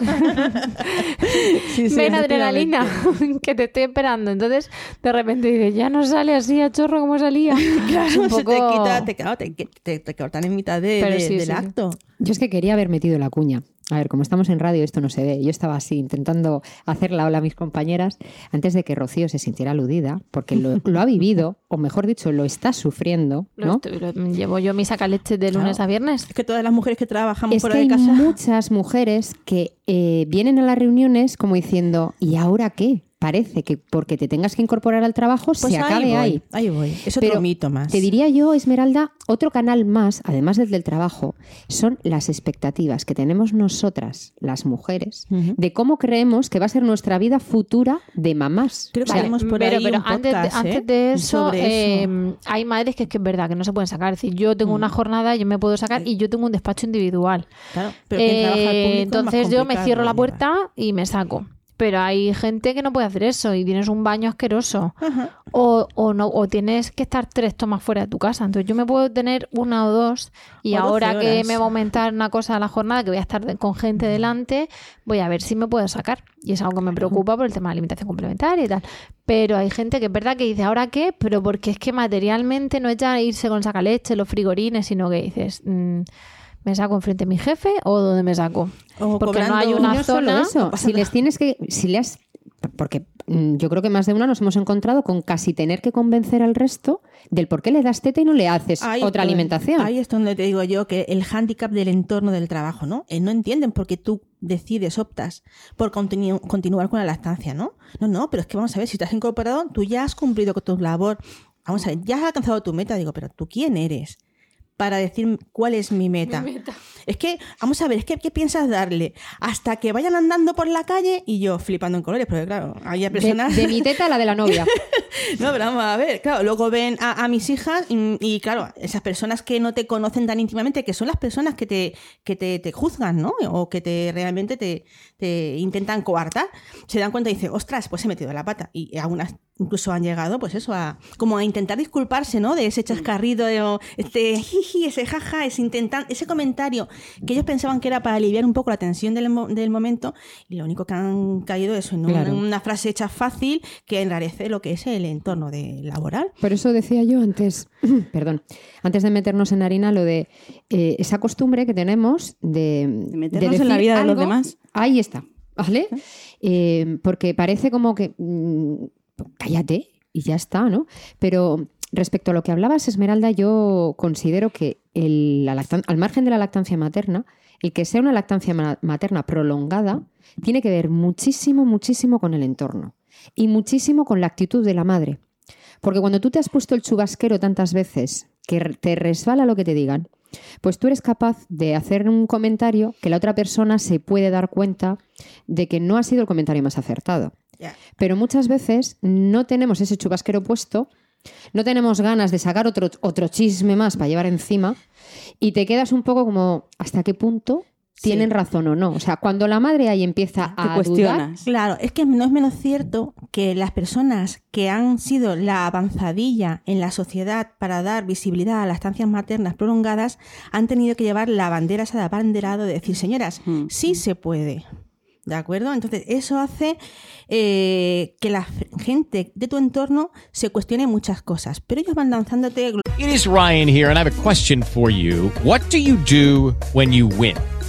Sí, sí, ven adrenalina, que te estoy esperando. Entonces, de repente dices, ya no sale así a chorro como salía. Es un Se te quita, te, claro, te, te- te cortan en mitad de- Pero de- sí, del sí. acto. Yo es que quería haber metido la cuña. A ver, como estamos en radio, esto no se ve. Yo estaba así intentando hacer la ola a mis compañeras antes de que Rocío se sintiera aludida, porque lo, lo ha vivido, o mejor dicho, lo está sufriendo, Lo ¿no? estoy- lo- llevo yo mi sacaleche de lunes Claro. a viernes. Es que todas las mujeres que trabajamos Es fuera que de hay casa... muchas mujeres que eh, vienen a las reuniones como diciendo, ¿y ahora qué? Parece que porque te tengas que incorporar al trabajo Pues se acabe voy, ahí. Ahí voy. Es otro Pero mito más. Te diría yo, Esmeralda, otro canal más, además del del trabajo, son las expectativas que tenemos nosotras, las mujeres, de cómo creemos que va a ser nuestra vida futura de mamás. Creo que O sea, haremos por pero, ahí pero un antes, de, podcast, ¿eh? antes de eso, eh, hay madres que es que es verdad que no se pueden sacar. Es decir, yo tengo Mm. una jornada, yo me puedo sacar y yo tengo un despacho individual. Claro, pero Eh, entonces yo me cierro la puerta y me saco. Pero hay gente que no puede hacer eso y tienes un baño asqueroso. O, o no, o tienes que estar tres tomas fuera de tu casa. Entonces yo me puedo tener una o dos y O 12 ahora que me va a aumentar una cosa a la jornada, que voy a estar con gente delante, voy a ver si me puedo sacar. Y es algo que me preocupa por el tema de alimentación complementaria y tal. Pero hay gente que es verdad que dice, ¿ahora qué? Pero porque es que materialmente no es ya irse con sacaleche, los frigorines, sino que dices, mm, ¿me saco enfrente de mi jefe o dónde me saco? O Porque no hay una no zona. eso, si les tienes que, si le has, porque mm, yo creo que más de una nos hemos encontrado con casi tener que convencer al resto del por qué le das teta y no le haces Ahí otra alimentación. Ahí es donde te digo yo que el hándicap del entorno del trabajo, ¿no? Eh, no entienden por qué tú decides, optas por continu- continuar con la lactancia, ¿no? No, no, pero es que vamos a ver, si te has incorporado, tú ya has cumplido con tu labor. Vamos a ver, ya has alcanzado tu meta. Digo, pero ¿tú quién eres? Para decir cuál es mi meta. Es que, vamos a ver, es que ¿qué piensas darle? Hasta que vayan andando por la calle y yo flipando en colores, porque claro, hay de, personas... de mi teta a la de la novia. No, pero vamos a ver, claro, luego ven a, a mis hijas y, y, claro, esas personas que no te conocen tan íntimamente, que son las personas que te, que te, te juzgan, ¿no? O que te realmente te, te intentan coartar, se dan cuenta y dicen, ostras, pues he metido la pata. Y algunas incluso han llegado, pues eso, a como a intentar disculparse, ¿no? De ese chascarrido, de, este jiji, ese jaja, ese intentar, ese comentario que ellos pensaban que era para aliviar un poco la tensión del, del momento, y lo único que han caído es en una- Claro. una frase hecha fácil que enrarece lo que es el entorno de laboral. Por eso decía yo antes, perdón, antes de meternos en harina, lo de eh, esa costumbre que tenemos de, De meternos en la vida de los demás. Ahí está, ¿vale? Eh, porque parece como que mm, cállate y ya está, ¿no? Pero respecto a lo que hablabas, Esmeralda, yo considero que al margen de la lactancia materna, el que sea una lactancia ma- materna prolongada tiene que ver muchísimo, muchísimo con el entorno y muchísimo con la actitud de la madre. Porque cuando tú te has puesto el chubasquero tantas veces que te resbala lo que te digan, pues tú eres capaz de hacer un comentario que la otra persona se puede dar cuenta de que no ha sido el comentario más acertado. Pero muchas veces no tenemos ese chubasquero puesto, no tenemos ganas de sacar otro, otro chisme más para llevar encima y te quedas un poco como, ¿hasta qué punto tienen razón o no? O sea, cuando la madre ahí empieza a dudar, cuestionas. Claro, es que no es menos cierto que las personas que han sido la avanzadilla en la sociedad para dar visibilidad a las estancias maternas prolongadas han tenido que llevar la bandera esa de abanderado de decir, señoras, Mm. sí se puede. ¿De acuerdo? Entonces, eso hace eh, que la gente de tu entorno se cuestione muchas cosas, pero ellos van lanzándote It is Ryan here, and I have a question for you. What do you do when you win?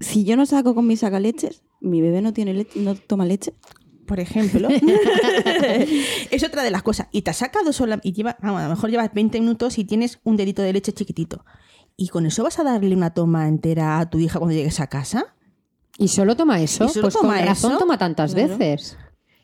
si yo no saco con mis sacaleches, mi bebé no tiene leche, no toma leche. por ejemplo. es otra de las cosas. Y te has sacado sola y lleva, vamos, a lo mejor llevas 20 minutos y tienes un dedito de leche chiquitito. ¿Y con eso vas a darle una toma entera a tu hija cuando llegues a casa? ¿Y solo toma eso? ¿Y solo pues toma con razón eso? toma tantas Claro. veces.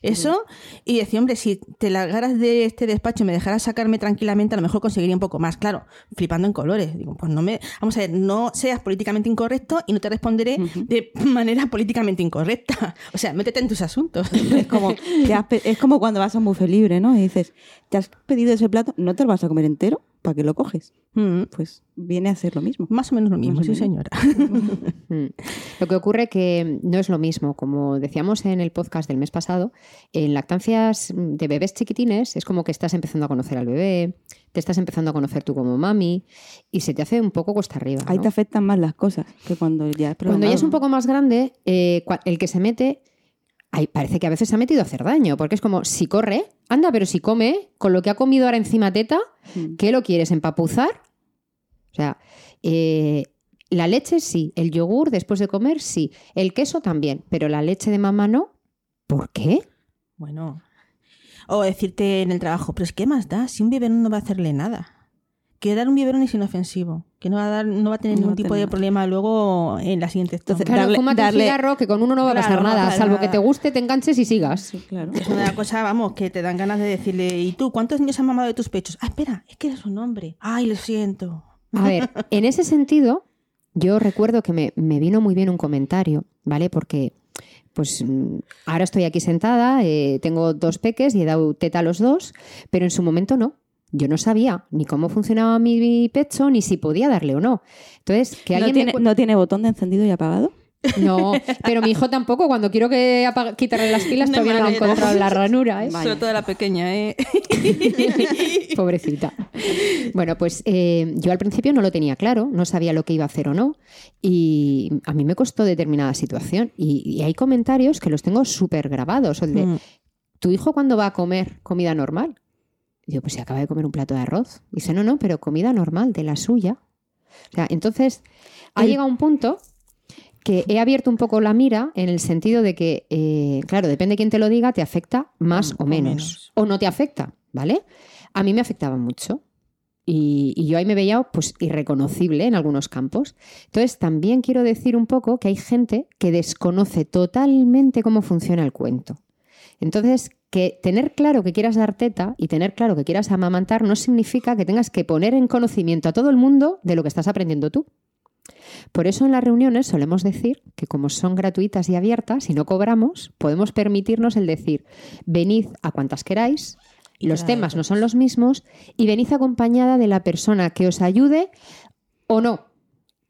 Eso, y decía, hombre, si te largaras de este despacho y me dejaras sacarme tranquilamente, a lo mejor conseguiría un poco más. Claro, flipando en colores. Digo, pues no me. Vamos a ver, no seas políticamente incorrecto y no te responderé de manera políticamente incorrecta. O sea, métete en tus asuntos. Es como, es como cuando vas a un buffet libre, ¿no? Y dices, ¿te has pedido ese plato? ¿No te lo vas a comer entero? ¿Para qué lo coges? Mm, Pues viene a ser lo mismo. Más o menos lo mismo, sí, menos. señora. Mm. Lo que ocurre que no es lo mismo. Como decíamos en el podcast del mes pasado, en lactancias de bebés chiquitines es como que estás empezando a conocer al bebé, te estás empezando a conocer tú como mami y se te hace un poco cuesta arriba. Ahí te afectan más las cosas que cuando ya es Cuando ya es un poco más grande, eh, el que se mete ay, parece que a veces se ha metido a hacer daño, porque es como, si corre, anda, pero si come, con lo que ha comido ahora encima teta, Mm. ¿qué lo quieres empapuzar? O sea, eh, la leche sí, el yogur después de comer sí, el queso también, pero la leche de mamá no. ¿Por qué? Bueno. O decirte en el trabajo, pero es que más da, si un biberón no va a hacerle nada. Que dar un biberón es inofensivo, que no va a, dar, no va a tener No ningún a tipo tener de problema luego en la siguiente Entonces. Claro, Darle- darle- un cigarro que con uno no va a pasar Claro, nada, salvo que te guste, te enganches y sigas. Sí, claro. Es una cosa, vamos, que te dan ganas de decirle, ¿y tú cuántos niños han mamado de tus pechos? Ah, espera, es que eres un hombre. Ay, lo siento. A ver, en ese sentido, yo recuerdo que me, me vino muy bien un comentario, ¿vale? Porque, pues, mm, ahora estoy aquí sentada, eh, tengo dos peques y he dado teta a los dos, pero en su momento no. Yo no sabía ni cómo funcionaba mi pecho, ni si podía darle o no. Entonces, que ¿No alguien tiene, me cu- ¿No tiene botón de encendido y apagado? No, pero mi hijo tampoco. Cuando quiero que apaga- quitarle las pilas, No todavía no lo ha encontrado la ranura. ¿eh? Sobre todo la pequeña, ¿eh? Pobrecita. Bueno, pues eh, yo al principio no lo tenía claro, no sabía lo que iba a hacer o no, y a mí me costó determinada situación. Y, y hay comentarios que los tengo súper grabados. El de, Mm. ¿tu hijo cuándo va a comer comida normal? Y digo, pues si acaba de comer un plato de arroz. dice, no, no, pero comida normal, de la suya. O sea, entonces, ha El- llegado un punto que he abierto un poco la mira en el sentido de que, eh, claro, depende de quién te lo diga, te afecta más Mm, o menos. O no te afecta, ¿vale? A mí me afectaba mucho. Y, y yo ahí me veía pues irreconocible en algunos campos. Entonces también quiero decir un poco que hay gente que desconoce totalmente cómo funciona el cuento. Entonces, que tener claro que quieras dar teta y tener claro que quieras amamantar no significa que tengas que poner en conocimiento a todo el mundo de lo que estás aprendiendo tú. Por eso en las reuniones solemos decir que como son gratuitas y abiertas y no cobramos, podemos permitirnos el decir, venid a cuantas queráis, Y los temas no son los mismos y venid acompañada de la persona que os ayude o no.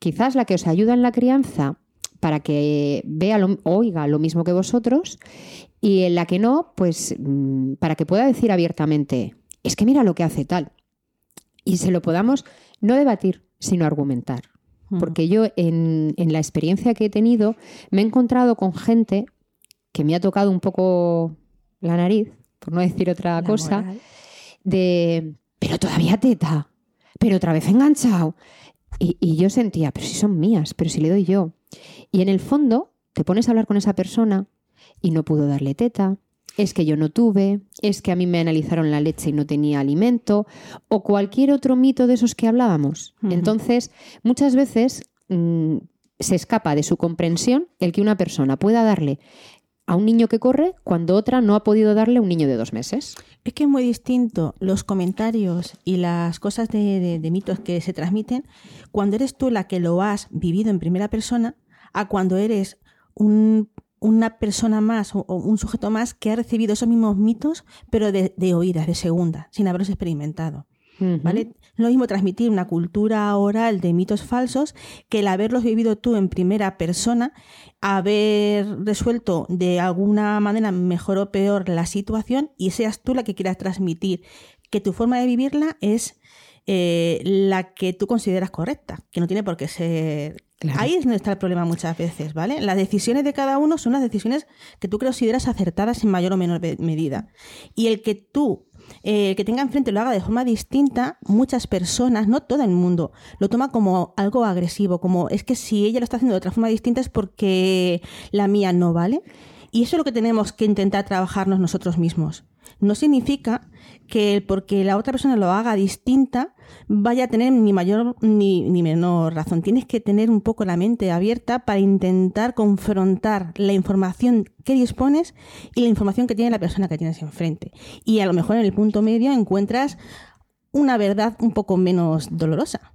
Quizás la que os ayuda en la crianza para que vea, lo, oiga lo mismo que vosotros y en la que no, pues mm, para que pueda decir abiertamente, es que mira lo que hace tal. Y se lo podamos no debatir, sino argumentar. Porque yo en, en la experiencia que he tenido me he encontrado con gente que me ha tocado un poco la nariz, por no decir otra La cosa, moral. de, pero todavía teta, pero otra vez enganchado. Y, y yo sentía, pero si son mías, pero si le doy yo. Y en el fondo te pones a hablar con esa persona y no pudo darle teta, es que yo no tuve, es que a mí me analizaron la leche y no tenía alimento, o cualquier otro mito de esos que hablábamos. Entonces, muchas veces mm, se escapa de su comprensión el que una persona pueda darle a un niño que corre cuando otra no ha podido darle a un niño de dos meses. Es que es muy distinto los comentarios y las cosas de, de- de mitos que se transmiten cuando eres tú la que lo has vivido en primera persona a cuando eres un- una persona más o, o un sujeto más que ha recibido esos mismos mitos pero de, de oídas, de segunda, sin haberlos experimentado. ¿Vale? Lo mismo transmitir una cultura oral de mitos falsos que el haberlos vivido tú en primera persona, haber resuelto de alguna manera mejor o peor la situación y seas tú la que quieras transmitir que tu forma de vivirla es eh, la que tú consideras correcta, que no tiene por qué ser... Ahí es donde está el problema muchas veces, ¿vale? Las decisiones de cada uno son las decisiones que tú consideras acertadas en mayor o menor medida. Y el que tú eh, el que tenga enfrente lo haga de forma distinta, muchas personas, no todo el mundo, lo toma como algo agresivo, como es que si ella lo está haciendo de otra forma distinta es porque la mía no vale. Y eso es lo que tenemos que intentar trabajarnos nosotros mismos. No significa que porque la otra persona lo haga distinta vaya a tener ni mayor ni, ni menor razón. Tienes que tener un poco la mente abierta para intentar confrontar la información que dispones y la información que tiene la persona que tienes enfrente. Y a lo mejor en el punto medio encuentras una verdad un poco menos dolorosa.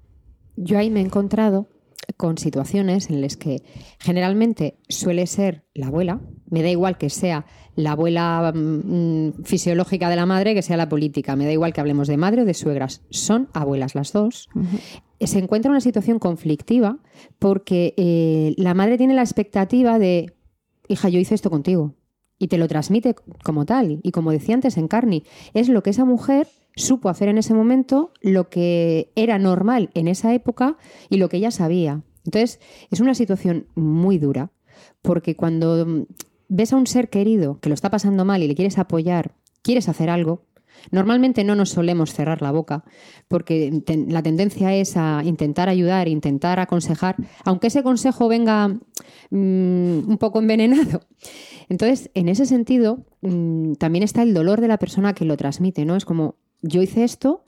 Yo ahí me he encontrado con situaciones en las que generalmente suele ser la abuela, me da igual que sea la abuela mm, fisiológica de la madre que sea la política, me da igual que hablemos de madre o de suegras, son abuelas las dos. Se encuentra una situación conflictiva porque eh, la madre tiene la expectativa de, hija, yo hice esto contigo. Y te lo transmite como tal. Y como decía antes en Carney, es lo que esa mujer supo hacer en ese momento, lo que era normal en esa época y lo que ella sabía. Entonces, es una situación muy dura, porque cuando mm, ves a un ser querido que lo está pasando mal y le quieres apoyar, quieres hacer algo, normalmente no nos solemos cerrar la boca porque la tendencia es a intentar ayudar, intentar aconsejar, aunque ese consejo venga mm, un poco envenenado. Entonces, en ese sentido, mm, también está el dolor de la persona que lo transmite, ¿no? Es como, yo hice esto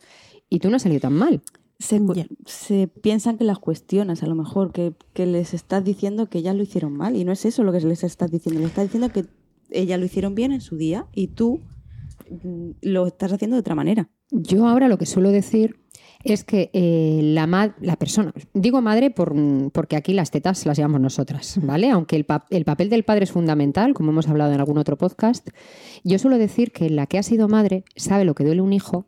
y tú no has salido tan mal. Se, Ya. piensan que las cuestionas, a lo mejor, que, que les estás diciendo que ellas lo hicieron mal. Y no es eso lo que les estás diciendo. Les estás diciendo que ellas lo hicieron bien en su día y tú mm, lo estás haciendo de otra manera. Yo ahora lo que suelo decir es que eh, la, ma- la persona, digo madre por, porque aquí las tetas las llevamos nosotras, ¿vale? Aunque el, pa- el papel del padre es fundamental, como hemos hablado en algún otro podcast, yo suelo decir que la que ha sido madre sabe lo que duele un hijo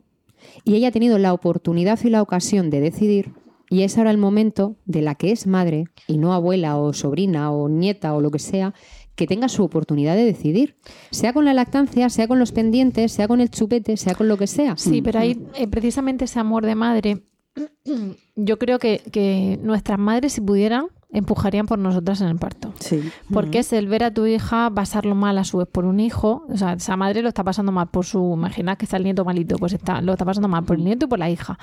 y ella ha tenido la oportunidad y la ocasión de decidir y es ahora el momento de la que es madre y no abuela o sobrina o nieta o lo que sea, que tenga su oportunidad de decidir, sea con la lactancia, sea con los pendientes, sea con el chupete, sea con lo que sea. Sí, pero ahí eh, precisamente ese amor de madre, yo creo que, que nuestras madres, si pudieran, empujarían por nosotras en el parto. Sí. Porque es el ver a tu hija pasarlo mal a su vez por un hijo. O sea, esa madre lo está pasando mal por su. Imaginad que está el nieto malito, pues está, lo está pasando mal por el nieto y por la hija.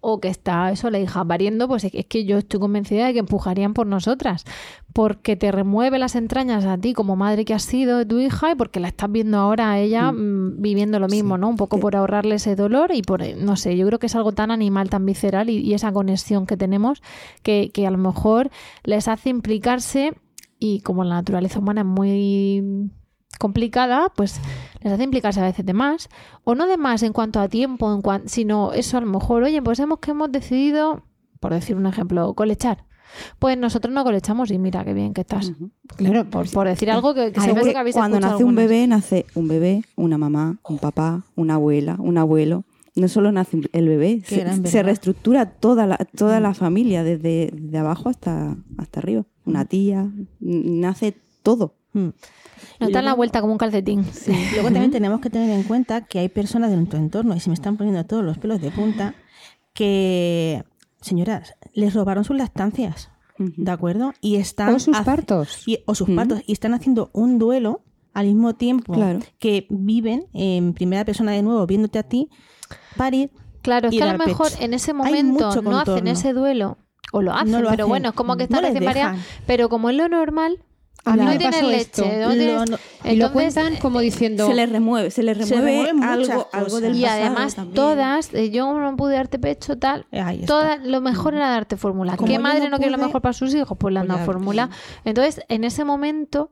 O que está eso, la hija pariendo, pues es que, es que yo estoy convencida de que empujarían por nosotras. Porque te remueve las entrañas a ti como madre que has sido de tu hija y porque la estás viendo ahora a ella mm, viviendo lo mismo, ¿no? Un poco por ahorrarle ese dolor y por, eh, no sé, yo creo que es algo tan animal, tan visceral y, y esa conexión que tenemos que, que a lo mejor les hace implicarse y como la naturaleza humana es muy complicada, pues les hace implicarse a veces de más, o no de más en cuanto a tiempo, en cuan- sino eso a lo mejor, oye, pues hemos que hemos decidido, por decir un ejemplo, colechar. Pues nosotros no colechamos y mira qué bien que estás. Claro, Por, por decir algo que, que Es seguro que que habéis cuando nace un bebé, nace un bebé, una mamá, un papá, una abuela, un abuelo. No solo nace el bebé, se, reestructura toda la, toda la familia, desde, de abajo hasta, hasta arriba. Una tía, n- nace todo. Mm. Nos Y dan la vuelta como un calcetín. Luego también tenemos que tener en cuenta que hay personas de nuestro entorno, y se me están poniendo todos los pelos de punta, que, señoras, les robaron sus lactancias, ¿de acuerdo? Y están O sus hace- partos. y- o sus partos. Y están haciendo un duelo al mismo tiempo Claro. que viven en primera persona de nuevo, viéndote a ti parir. Claro, es y que a lo mejor pecho. en ese momento no hacen ese duelo. O lo hacen, No lo pero hacen. bueno, es como que está No les recién. Pero como es lo normal, A mí no me pasó leche. esto. Lo- no- y lo Entonces, cuentan como diciendo... Se le remueve, se le Se remueve algo, algo del Y pasado además también. todas, eh, yo no pude darte pecho, tal, todas, lo mejor era darte fórmula. ¿Qué madre no no, quiere lo mejor para sus hijos? Pues le han pues dado ya, fórmula. Entonces, en ese momento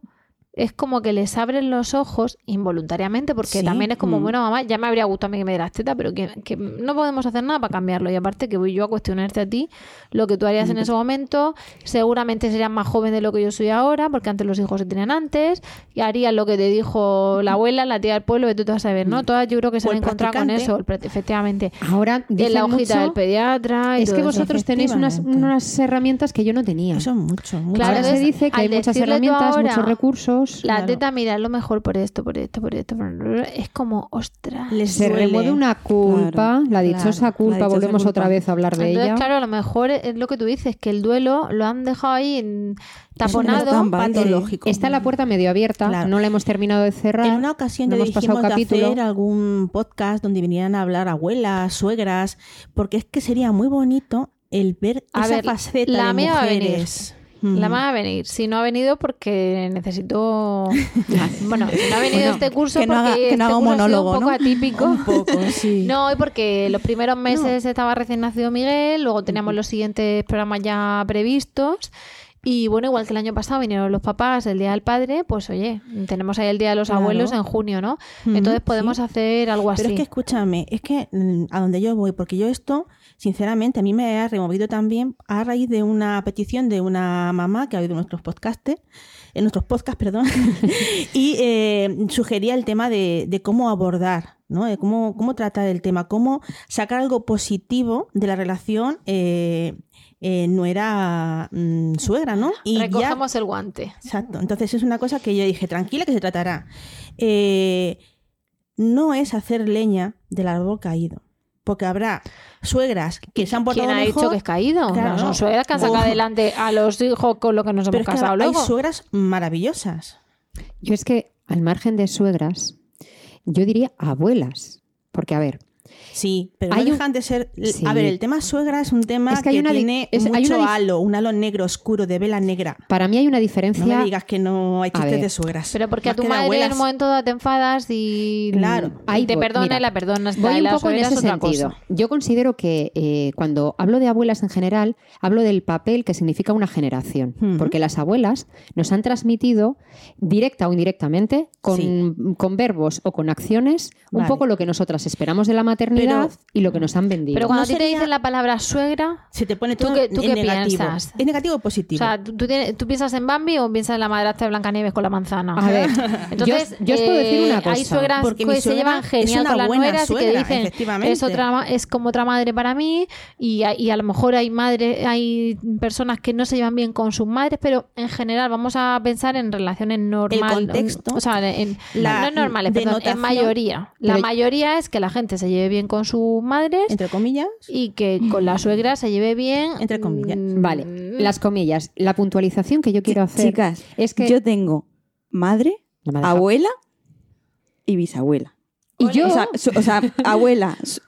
es como que les abren los ojos involuntariamente, porque Sí, también es como, mm. bueno, mamá, ya me habría gustado a mí que me dieras teta, pero que, que no podemos hacer nada para cambiarlo. Y aparte que voy yo a cuestionarte a ti lo que tú harías en ese momento, seguramente serías más joven de lo que yo soy ahora, porque antes los hijos se tenían antes, y harías lo que te dijo la abuela, la tía del pueblo, que tú te vas a ver, ¿no? Todas yo creo que se han encontrado con eso, efectivamente. Ahora En la hojita mucho, del pediatra y Es que eso. vosotros tenéis unas, unas herramientas que yo no tenía. Es mucho, mucho. Claro, Ahora se dice que hay muchas herramientas, ahora, muchos recursos. La Claro. teta, mira, es lo mejor por esto, por esto, por esto. por- Es como, ostras. Les Se remueve una culpa, la dichosa claro, culpa, la dichosa volvemos culpa. otra vez a hablar de Entonces, ella. claro, a lo mejor es lo que tú dices, que el duelo lo han dejado ahí en- taponado. patológico. Está la puerta medio abierta, Claro. no la hemos terminado de cerrar. En una ocasión no hemos pasado dijimos de capítulo. hacer algún podcast donde vinieran a hablar abuelas, suegras, porque es que sería muy bonito el ver A esa ver, faceta la de mía va a venir. mujeres. La más a venir. Si no ha venido porque necesito. bueno, si no ha venido Bueno, este curso que no porque haga- que este no haga un curso ha sido monólogo, un poco ¿no? atípico. Un poco, sí. No, y porque los primeros meses estaba recién nacido Miguel, luego teníamos los siguientes programas ya previstos. Y bueno, igual que el año pasado vinieron los papás, el Día del Padre, pues oye, tenemos ahí el Día de los Claro. Abuelos en junio, ¿no? Entonces podemos sí. hacer algo así. Pero es que escúchame, es que mm, a donde yo voy, porque yo esto, sinceramente, a mí me ha removido también a raíz de una petición de una mamá que ha oído nuestros podcasts, en nuestros podcasts, perdón, y eh, sugería el tema de, de cómo abordar, ¿no? De cómo, cómo tratar el tema, cómo sacar algo positivo de la relación eh, eh, no era mm, suegra, ¿no? Y ya- Recogemos el guante. Exacto. Entonces es una cosa que yo dije, tranquila que se tratará. Eh, no es hacer leña del árbol caído. Porque habrá suegras que se han portado ¿Quién ha mejor, dicho que es caído? Claro. No, son suegras que han sacado adelante a los hijos con lo que nos pero hemos es que casado hay luego. suegras maravillosas. Yo es que, al margen de suegras, yo diría abuelas. Porque, a ver, Sí, pero Hay no un- dejan de ser. Sí. A ver, el tema suegra es un tema Es que hay que, una di- tiene es- hay mucho una halo, un halo negro oscuro de vela negra. para mí hay una No diferencia. me digas que no hay A chistes de suegras. Pero porque a tu madre en abuelas. un momento dado te enfadas y, Claro. Ahí te voy. perdona Mira, y la perdonas. Voy un la poco en ese sentido. cosa. Yo considero que eh, cuando hablo de abuelas en general, hablo del papel que significa una generación. Porque las abuelas nos han transmitido, directa o indirectamente, con, Sí. con verbos o con acciones, un Vale. poco lo que nosotras esperamos de la maternidad Pero- y lo que nos han vendido. Pero cuando No a ti te dicen la palabra suegra, Se te pone ¿Tú todo qué- tú en qué negativo. piensas? ¿Es negativo o o positivo? sea, ¿tú, tú tienes- tú piensas en Bambi o piensas en la madrastra de Blancanieves con la manzana? A ver, Entonces, yo, yo os puedo decir eh, una cosa. Hay suegras Porque que se llevan genial con las nueras y suegra, que dicen efectivamente. es otra es como otra madre para mí y, a- y a lo mejor hay madres hay personas que no se llevan bien con sus madres, pero en general vamos a pensar en relaciones normales, contexto, o sea, en, la no normales, perdón, en mayoría. La mayoría es que la gente se lleve bien con sus madres Entre comillas. y que con la suegra se lleve bien Entre comillas. mm, Vale, las comillas. La puntualización que yo quiero hacer Chicas, es que yo tengo madre, No abuela y bisabuela. y yo, O sea, su- o sea, abuela, su-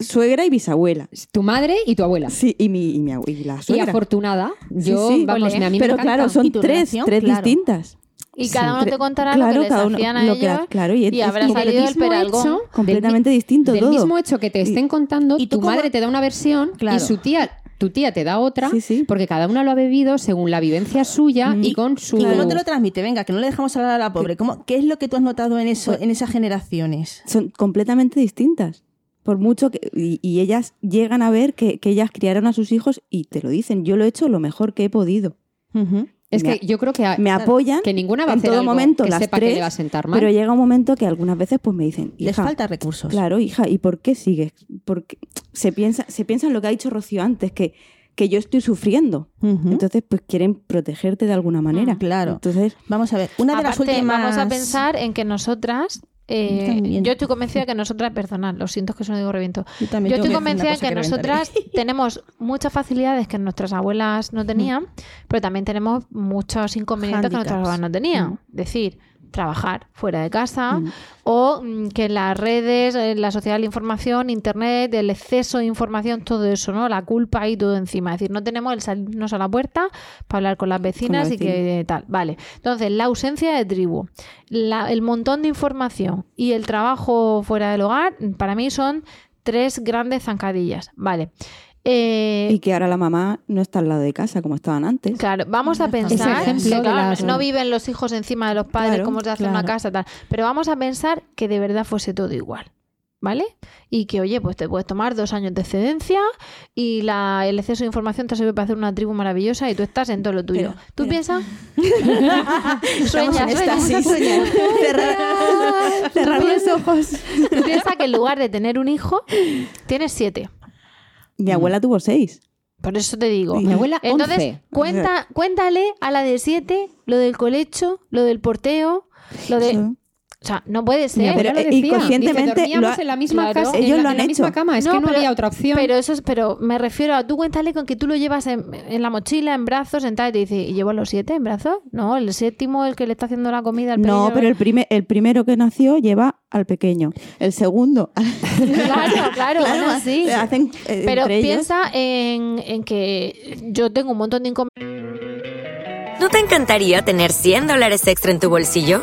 suegra y bisabuela. tu madre y tu abuela. Sí, y mi, y mi abue- y afortunada, yo, Sí, sí. vamos, a mí me Pero encanta. claro, ¿Y son tres, relación? tres Claro. distintas. Y cada uno te contará claro, lo que les cada uno- hacían a lo que ellos la- claro, y, y habrá Y del salido el peralgón. hecho, completamente del distinto Del todo. mismo hecho que te estén contando, y tu cómo- madre te da una versión Claro. y su tía, tu tía te da otra, Sí, sí. porque cada una lo ha bebido según la vivencia suya Mm. y con su... ¿Y cómo te lo transmite? Venga, que no le dejamos hablar a la pobre. ¿Cómo, ¿Qué es lo que tú has notado en eso, en esas generaciones? Son completamente distintas. Por mucho que. Y, y ellas llegan a ver que, que ellas criaron a sus hijos y te lo dicen. Yo lo he hecho lo mejor que he podido. Ujú. Es que yo creo que, a- Me apoyan que ninguna va a en hacer todo algo momento que las sepa tres, que le va a sentar mal. Pero llega un momento que algunas veces pues me dicen, Les falta recursos. Claro, hija, ¿y por qué sigues? Porque se piensa, se piensa en lo que ha dicho Rocío antes, que, que yo estoy sufriendo. Entonces, pues quieren protegerte de alguna manera. Claro. Entonces, Vamos a ver. Una de las últimas. vamos a pensar en que nosotras eh, yo estoy convencida que nosotras, personal, lo siento que eso no digo reviento. Yo también Yo tengo estoy convencida que, que nosotras tenemos muchas facilidades que nuestras abuelas no tenían, pero también tenemos muchos inconvenientes que nuestras abuelas no tenían. Es decir, trabajar fuera de casa Mm. o mm, que las redes, eh, la sociedad de la información, internet, el exceso de información, todo eso, ¿no? La culpa y todo encima. Es decir, no tenemos el salirnos a la puerta para hablar con las vecinas y que tal. Vale. Entonces, la ausencia de tribu, la- el montón de información y el trabajo fuera del hogar, para mí son tres grandes zancadillas. Vale. Eh, y que ahora la mamá no está al lado de casa como estaban antes. Claro, vamos a pensar que, claro, no viven los hijos encima de los padres Claro, como se hace en una claro. casa tal, pero vamos a pensar que de verdad fuese todo igual. ¿Vale? Y que, oye, pues te puedes tomar dos años de excedencia y la, el exceso de información te sirve para hacer una tribu maravillosa y tú estás en todo lo tuyo. Pero- ¿Tú pero- piensas? Sueña, sueña, éxtasis. sueña. Cerrar- Cerrar los ojos. Tú piensas que en lugar de tener un hijo, tienes siete. Mi abuela tuvo seis. Por eso te digo. Mi abuela, Entonces, 11. cuenta, cuéntale a la de siete lo del colecho, lo del porteo, lo de... O sea, no puede ser. pero, lo eh, decía. inconscientemente Dice, dormíamos lo ha- en la misma Claro. casa, Ellos en la, lo en han la misma hecho. cama, es que no pero- había otra opción. Pero eso es, pero me refiero a tú cuéntale con que tú lo llevas en, en la mochila, en brazos, en tal, y te dice, ¿y llevo los siete en brazos? No, el séptimo, el que le está haciendo la comida al No, pero el, primer, el primero que nació lleva al pequeño. El segundo. Claro, claro, bueno, sí. Hacen, eh, Pero piensa en, en que yo tengo un montón de inconvenientes. ¿No te encantaría tener 100 dólares extra en tu bolsillo?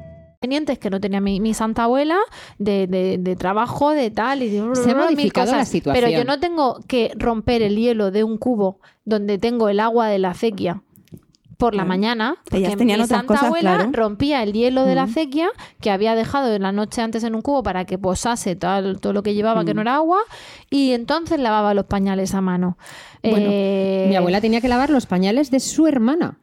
Inconvenientes que no tenía mi, mi santa abuela de, de- de trabajo, de tal y de Se ha mil modificado la cosas. situación. Pero yo no tengo que romper el hielo de un cubo donde tengo el agua de la acequia por la mañana, porque mi santa cosas, abuela claro. rompía el hielo de la acequia que había dejado la noche antes en un cubo para que posase todo, todo lo que llevaba que Mm. no era agua y entonces lavaba los pañales a mano. Bueno, Eh, Mi abuela tenía que lavar los pañales de su hermana.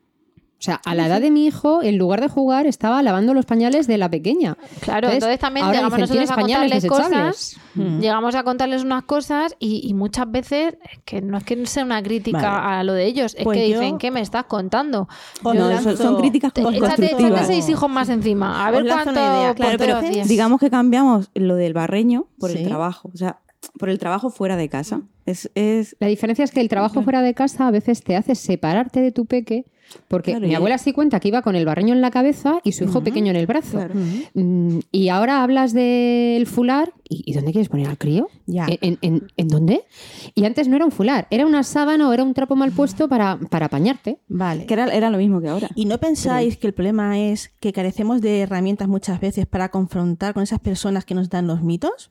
O sea, a la edad de mi hijo, en lugar de jugar, estaba lavando los pañales de la pequeña. Claro, entonces, también ahora llegamos dicen, nosotros a "¿Tienes pañales contarles desechables?". cosas, Mm. llegamos a contarles unas cosas y, y muchas veces es que no es que sea una crítica Vale. a lo de ellos, es Pues que yo- dicen, ¿qué me estás contando? No, lanzo- son, críticas Te- Échate, constructivas. échate seis hijos más encima, a ver cuánto... Claro, pero digamos que cambiamos lo del barreño por Sí. el trabajo. O sea, por el trabajo fuera de casa. Es, es La diferencia es que el trabajo fuera de casa a veces te hace separarte de tu peque, porque Claro, mi y- abuela sí cuenta que iba con el barreño en la cabeza y su hijo pequeño en el brazo. Claro. Mm, y ahora hablas del fular. ¿Y, y dónde quieres poner al crío? Ya. ¿En, en- en- en dónde? Y antes no era un fular, era una sábana o era un trapo mal puesto para, para apañarte. Vale. que era, era lo mismo que ahora. ¿Y no pensáis que el problema es que carecemos de herramientas muchas veces para confrontar con esas personas que nos dan los mitos?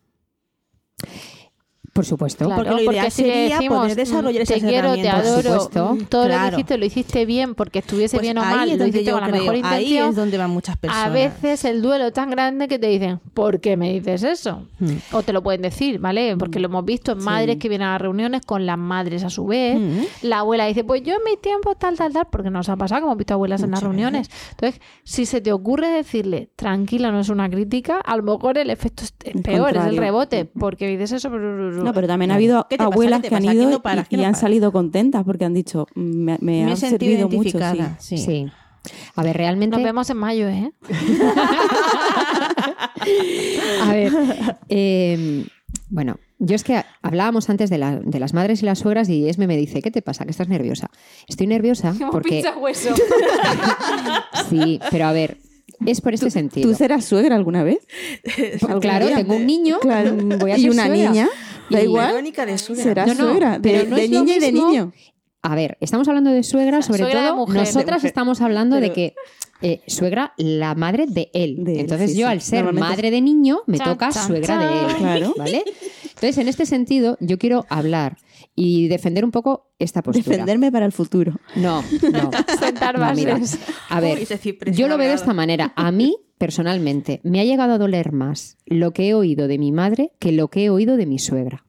Por supuesto. Claro, Porque lo ideal si le sería decimos, poder desarrollar mm, esas te quiero, te adoro, supuesto. mm, todo lo que hiciste lo hiciste bien porque estuviese Pues bien o ahí mal, lo hiciste yo con la creo, mejor ahí intención. es donde van muchas personas. A veces el duelo es tan grande que te dicen, ¿por qué me dices eso? Hmm. O te lo pueden decir, ¿vale? Porque lo hemos visto en madres que vienen a las reuniones con las madres a su vez. Mm. La abuela dice, pues yo en mi tiempo tal, tal, tal, porque nos ha pasado que hemos visto abuelas en las reuniones. Entonces, si se te ocurre decirle, tranquila, no es una crítica, a lo mejor el efecto es peor, es el rebote, porque dices eso, pero... No, pero también ha habido ¿Qué te pasa? abuelas ¿Qué te que han ido no paras? y, ¿Qué y no han salido contentas porque han dicho, me, me, Me ha servido mucho. sí. Sí. Sí. A ver, realmente. Nos vemos en mayo, ¿eh? A ver, eh, bueno, yo es que hablábamos antes de, la- de las madres y las suegras y Esme me dice, ¿qué te pasa? ¿Que estás nerviosa? Estoy nerviosa porque... hueso. Sí, pero a ver, es por este sentido. ¿Tú serás suegra alguna vez? ¿Algún Claro, día? tengo un niño, Claro. voy a y una suegra. niña. Da igual. Verónica de suegra. No, no, suegra. De, no de es lo niña y de niño. A ver, estamos hablando de suegra, sobre Suegra todo mujer, nosotras mujer. estamos hablando de que eh, suegra, la madre de él. De él, Entonces sí, yo al ser madre de niño me Chan, toca chan, suegra de él. Claro. ¿Vale? Entonces en este sentido yo quiero hablar y defender un poco esta postura. Defenderme para el futuro. No, no. Sentar No, mira, a ver, Uy, yo lo veo de esta manera. A mí, personalmente, me ha llegado a doler más lo que he oído de mi madre que lo que he oído de mi suegra.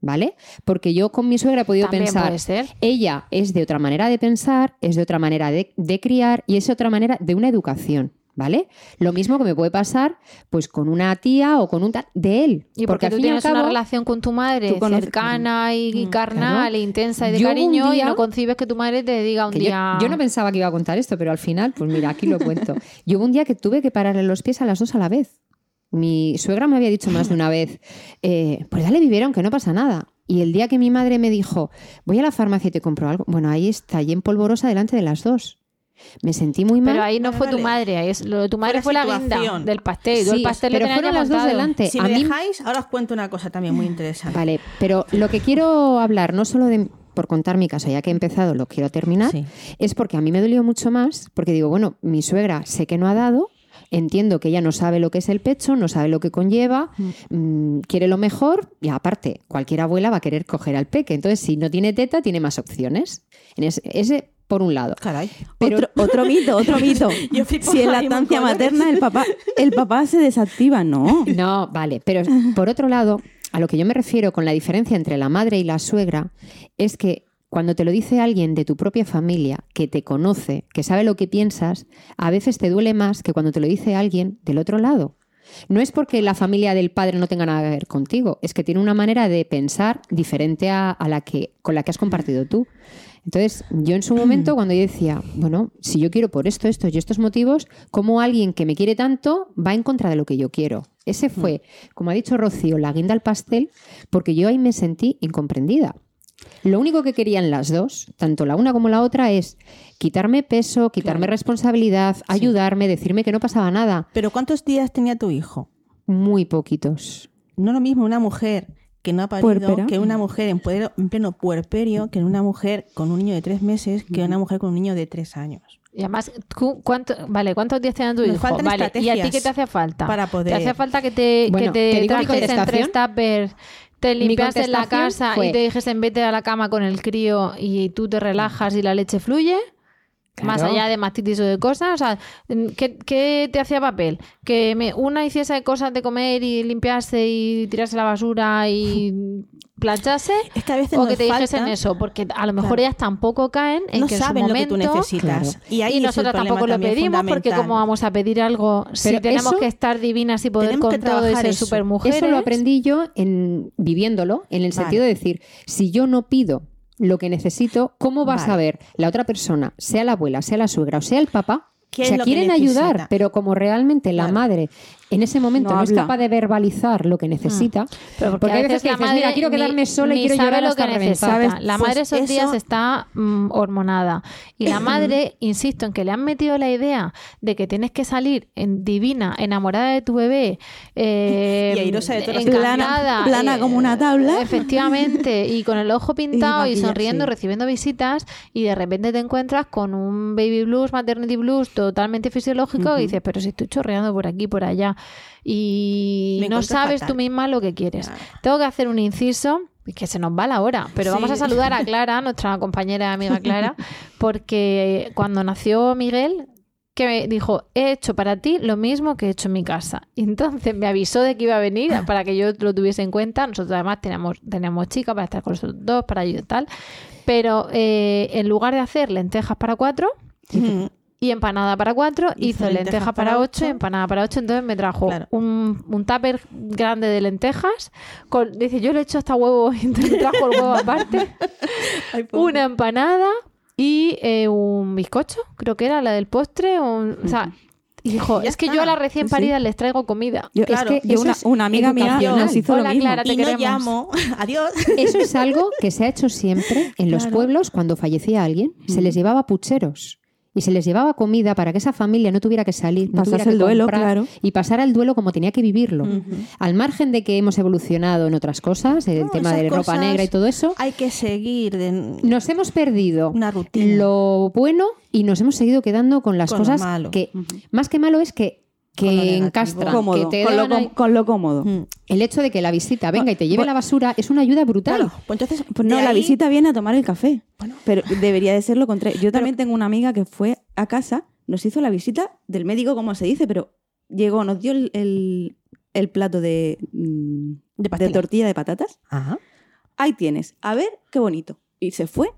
¿Vale? Porque yo con mi suegra he podido También pensar, puede ser. ella es de otra manera de pensar, es de otra manera de, de criar y es otra manera de una educación. ¿Vale? Lo mismo que me puede pasar pues con una tía o con un tal de él. Y porque, tú tienes una relación con tu madre cercana y, y Mm, carnal, claro. e intensa y de Yo cariño, y no concibes que tu madre te diga un yo- día. yo, no pensaba que iba a contar esto, pero al final, pues mira, aquí lo cuento. Yo hubo un día que tuve que pararle los pies a las dos a la vez. Mi suegra me había dicho más de una vez, eh, pues dale biberón, que no pasa nada. Y el día que mi madre me dijo, voy a la farmacia y te compro algo, bueno, ahí está, y en polvorosa delante de las dos. Me sentí muy mal. Pero ahí no Vale, fue tu madre, ahí es, lo de tu madre la fue la guinda situación. del pastel. el Sí, pastel pero fueron las dos delante. Si a me mí, dejáis, ahora os cuento una cosa también muy interesante. Vale, pero lo que quiero hablar, no solo de, por contar mi caso, ya que he empezado, lo quiero terminar, Sí. es porque a mí me dolió mucho más, porque digo, bueno, mi suegra sé que no ha dado, entiendo que ella no sabe lo que es el pecho, no sabe lo que conlleva, mm, quiere lo mejor y aparte, cualquier abuela va a querer coger al peque. Entonces, si no tiene teta, tiene más opciones. En ese, ese por un lado. Caray. Pero- otro, otro mito, otro mito. Yo si en ahí lactancia materna el papá, el papá se desactiva, no. No, vale, pero por otro lado, a lo que yo me refiero con la diferencia entre la madre y la suegra es que cuando te lo dice alguien de tu propia familia, que te conoce, que sabe lo que piensas, a veces te duele más que cuando te lo dice alguien del otro lado. No es porque la familia del padre no tenga nada que ver contigo, es que tiene una manera de pensar diferente a, a la que con la que has compartido tú. Entonces, yo en su momento, cuando yo decía, bueno, si yo quiero por esto, estos y estos motivos, ¿cómo alguien que me quiere tanto va en contra de lo que yo quiero? Ese fue, como ha dicho Rocío, la guinda al pastel, porque yo ahí me sentí incomprendida. Lo único que querían las dos, tanto la una como la otra, es quitarme peso, quitarme responsabilidad, ayudarme, decirme que no pasaba nada. Pero ¿cuántos días tenía tu hijo? Muy poquitos. No lo mismo una mujer que no ha parido Puérpera. que una mujer en, puer- en pleno puerperio, que una mujer con un niño de tres meses, que una mujer con un niño de tres años. Y además, ¿cu- ¿cuánto, vale, ¿cuántos días tenía tu Nos hijo? faltan Vale, ¿y a ti qué te hace falta? para poder- ¿Te hace falta que te, Bueno, que ¿te te trajes en tres tuppers, te Mi limpiases la casa fue- y te dijesen vete a la cama con el crío y tú te relajas y la leche fluye? Más allá de mastitis o de cosas, o sea, ¿qué, qué te hacía papel? Que me, una hiciese cosas de comer y limpiarse y tirarse la basura y planchase, Es que a veces o que te dijesen falta- eso, porque a lo mejor Claro. ellas tampoco caen en no que en su saben lo que tú momento necesitas. Claro. Y, ahí problema tampoco lo pedimos porque como vamos a pedir algo si tenemos eso- que estar divinas y poder con todo y ser eso. super mujeres Eso lo aprendí yo en viviéndolo, en el Vale. sentido de decir, si yo no pido lo que necesito, ¿cómo vas Vale. a ver la otra persona, sea la abuela, sea la suegra o sea el papá? ¿Qué O sea, quieren ayudar, pero como realmente la Claro. madre en ese momento No no, es capaz de verbalizar lo que necesita, Pero porque, hay veces que la dices, mira, quiero ni- quedarme sola y ni quiero llorar lo hasta que necesita. La Pues madre esos eso- días está mm, hormonada. Y la madre, insisto, en que le han metido la idea de que tienes que salir en divina, enamorada de tu bebé, eh, Y airosa de todas las encantada, Plana- plana eh, como una tabla. Efectivamente, y con el ojo pintado y, sonriendo, sí. recibiendo visitas, y de repente te encuentras con un baby blues, maternity blues totalmente fisiológico y dices, pero si estoy chorreando por aquí, por allá, y Me no sabes fatal. tú misma lo que quieres. Claro. Tengo que hacer un inciso. Que se nos va la hora, pero Sí. vamos a saludar a Clara, nuestra compañera y amiga Clara, porque cuando nació Miguel, que me dijo, he hecho para ti lo mismo que he hecho en mi casa. Y entonces me avisó de que iba a venir para que yo lo tuviese en cuenta. Nosotros además teníamos, teníamos chicas para estar con nosotros dos, para ayudar y tal. Pero eh, en lugar de hacer lentejas para cuatro. Y empanada para cuatro, Hizo hizo, lentejas lentejas para para ocho y ocho. empanada para ocho. Entonces me trajo Claro. un, un tupper grande de lentejas. Con, dice, yo le he hecho hasta huevo, y entonces me trajo el huevo aparte. Una empanada y eh, un bizcocho, creo que era la del postre. un- o sea, Ya es que está. yo a las recién Sí. paridas les traigo comida. Yo, Claro, es que yo eso una, es una amiga mía nos hizo Hola, lo mismo. Clara, te y no llamo. Adiós. Eso es algo que se ha hecho siempre en los Claro. pueblos cuando fallecía alguien. Se les llevaba pucheros y se les llevaba comida para que esa familia no tuviera que salir, no Pasase tuviera que el duelo, claro. y pasara el duelo como tenía que vivirlo. Al margen de que hemos evolucionado en otras cosas, el No, tema de ropa negra y todo eso, Hay que seguir. de- nos hemos perdido Una rutina. lo bueno y nos hemos seguido quedando con las Con cosas malo. que más que malo es que que negativo. Cómodo, que te con, lo, con lo cómodo. Mm. el hecho de que la visita venga y te lleve bueno, la basura es una ayuda brutal. Claro, pues entonces. Pues no, la visita viene a tomar el café. Bueno. Pero debería de ser lo contrario. Yo también tengo una amiga que fue a casa, nos hizo la visita del médico, como se dice, pero llegó, nos dio el, el- el plato de, mm, De tortilla de patatas. Ajá. Ahí tienes, a ver qué bonito. Y se fue.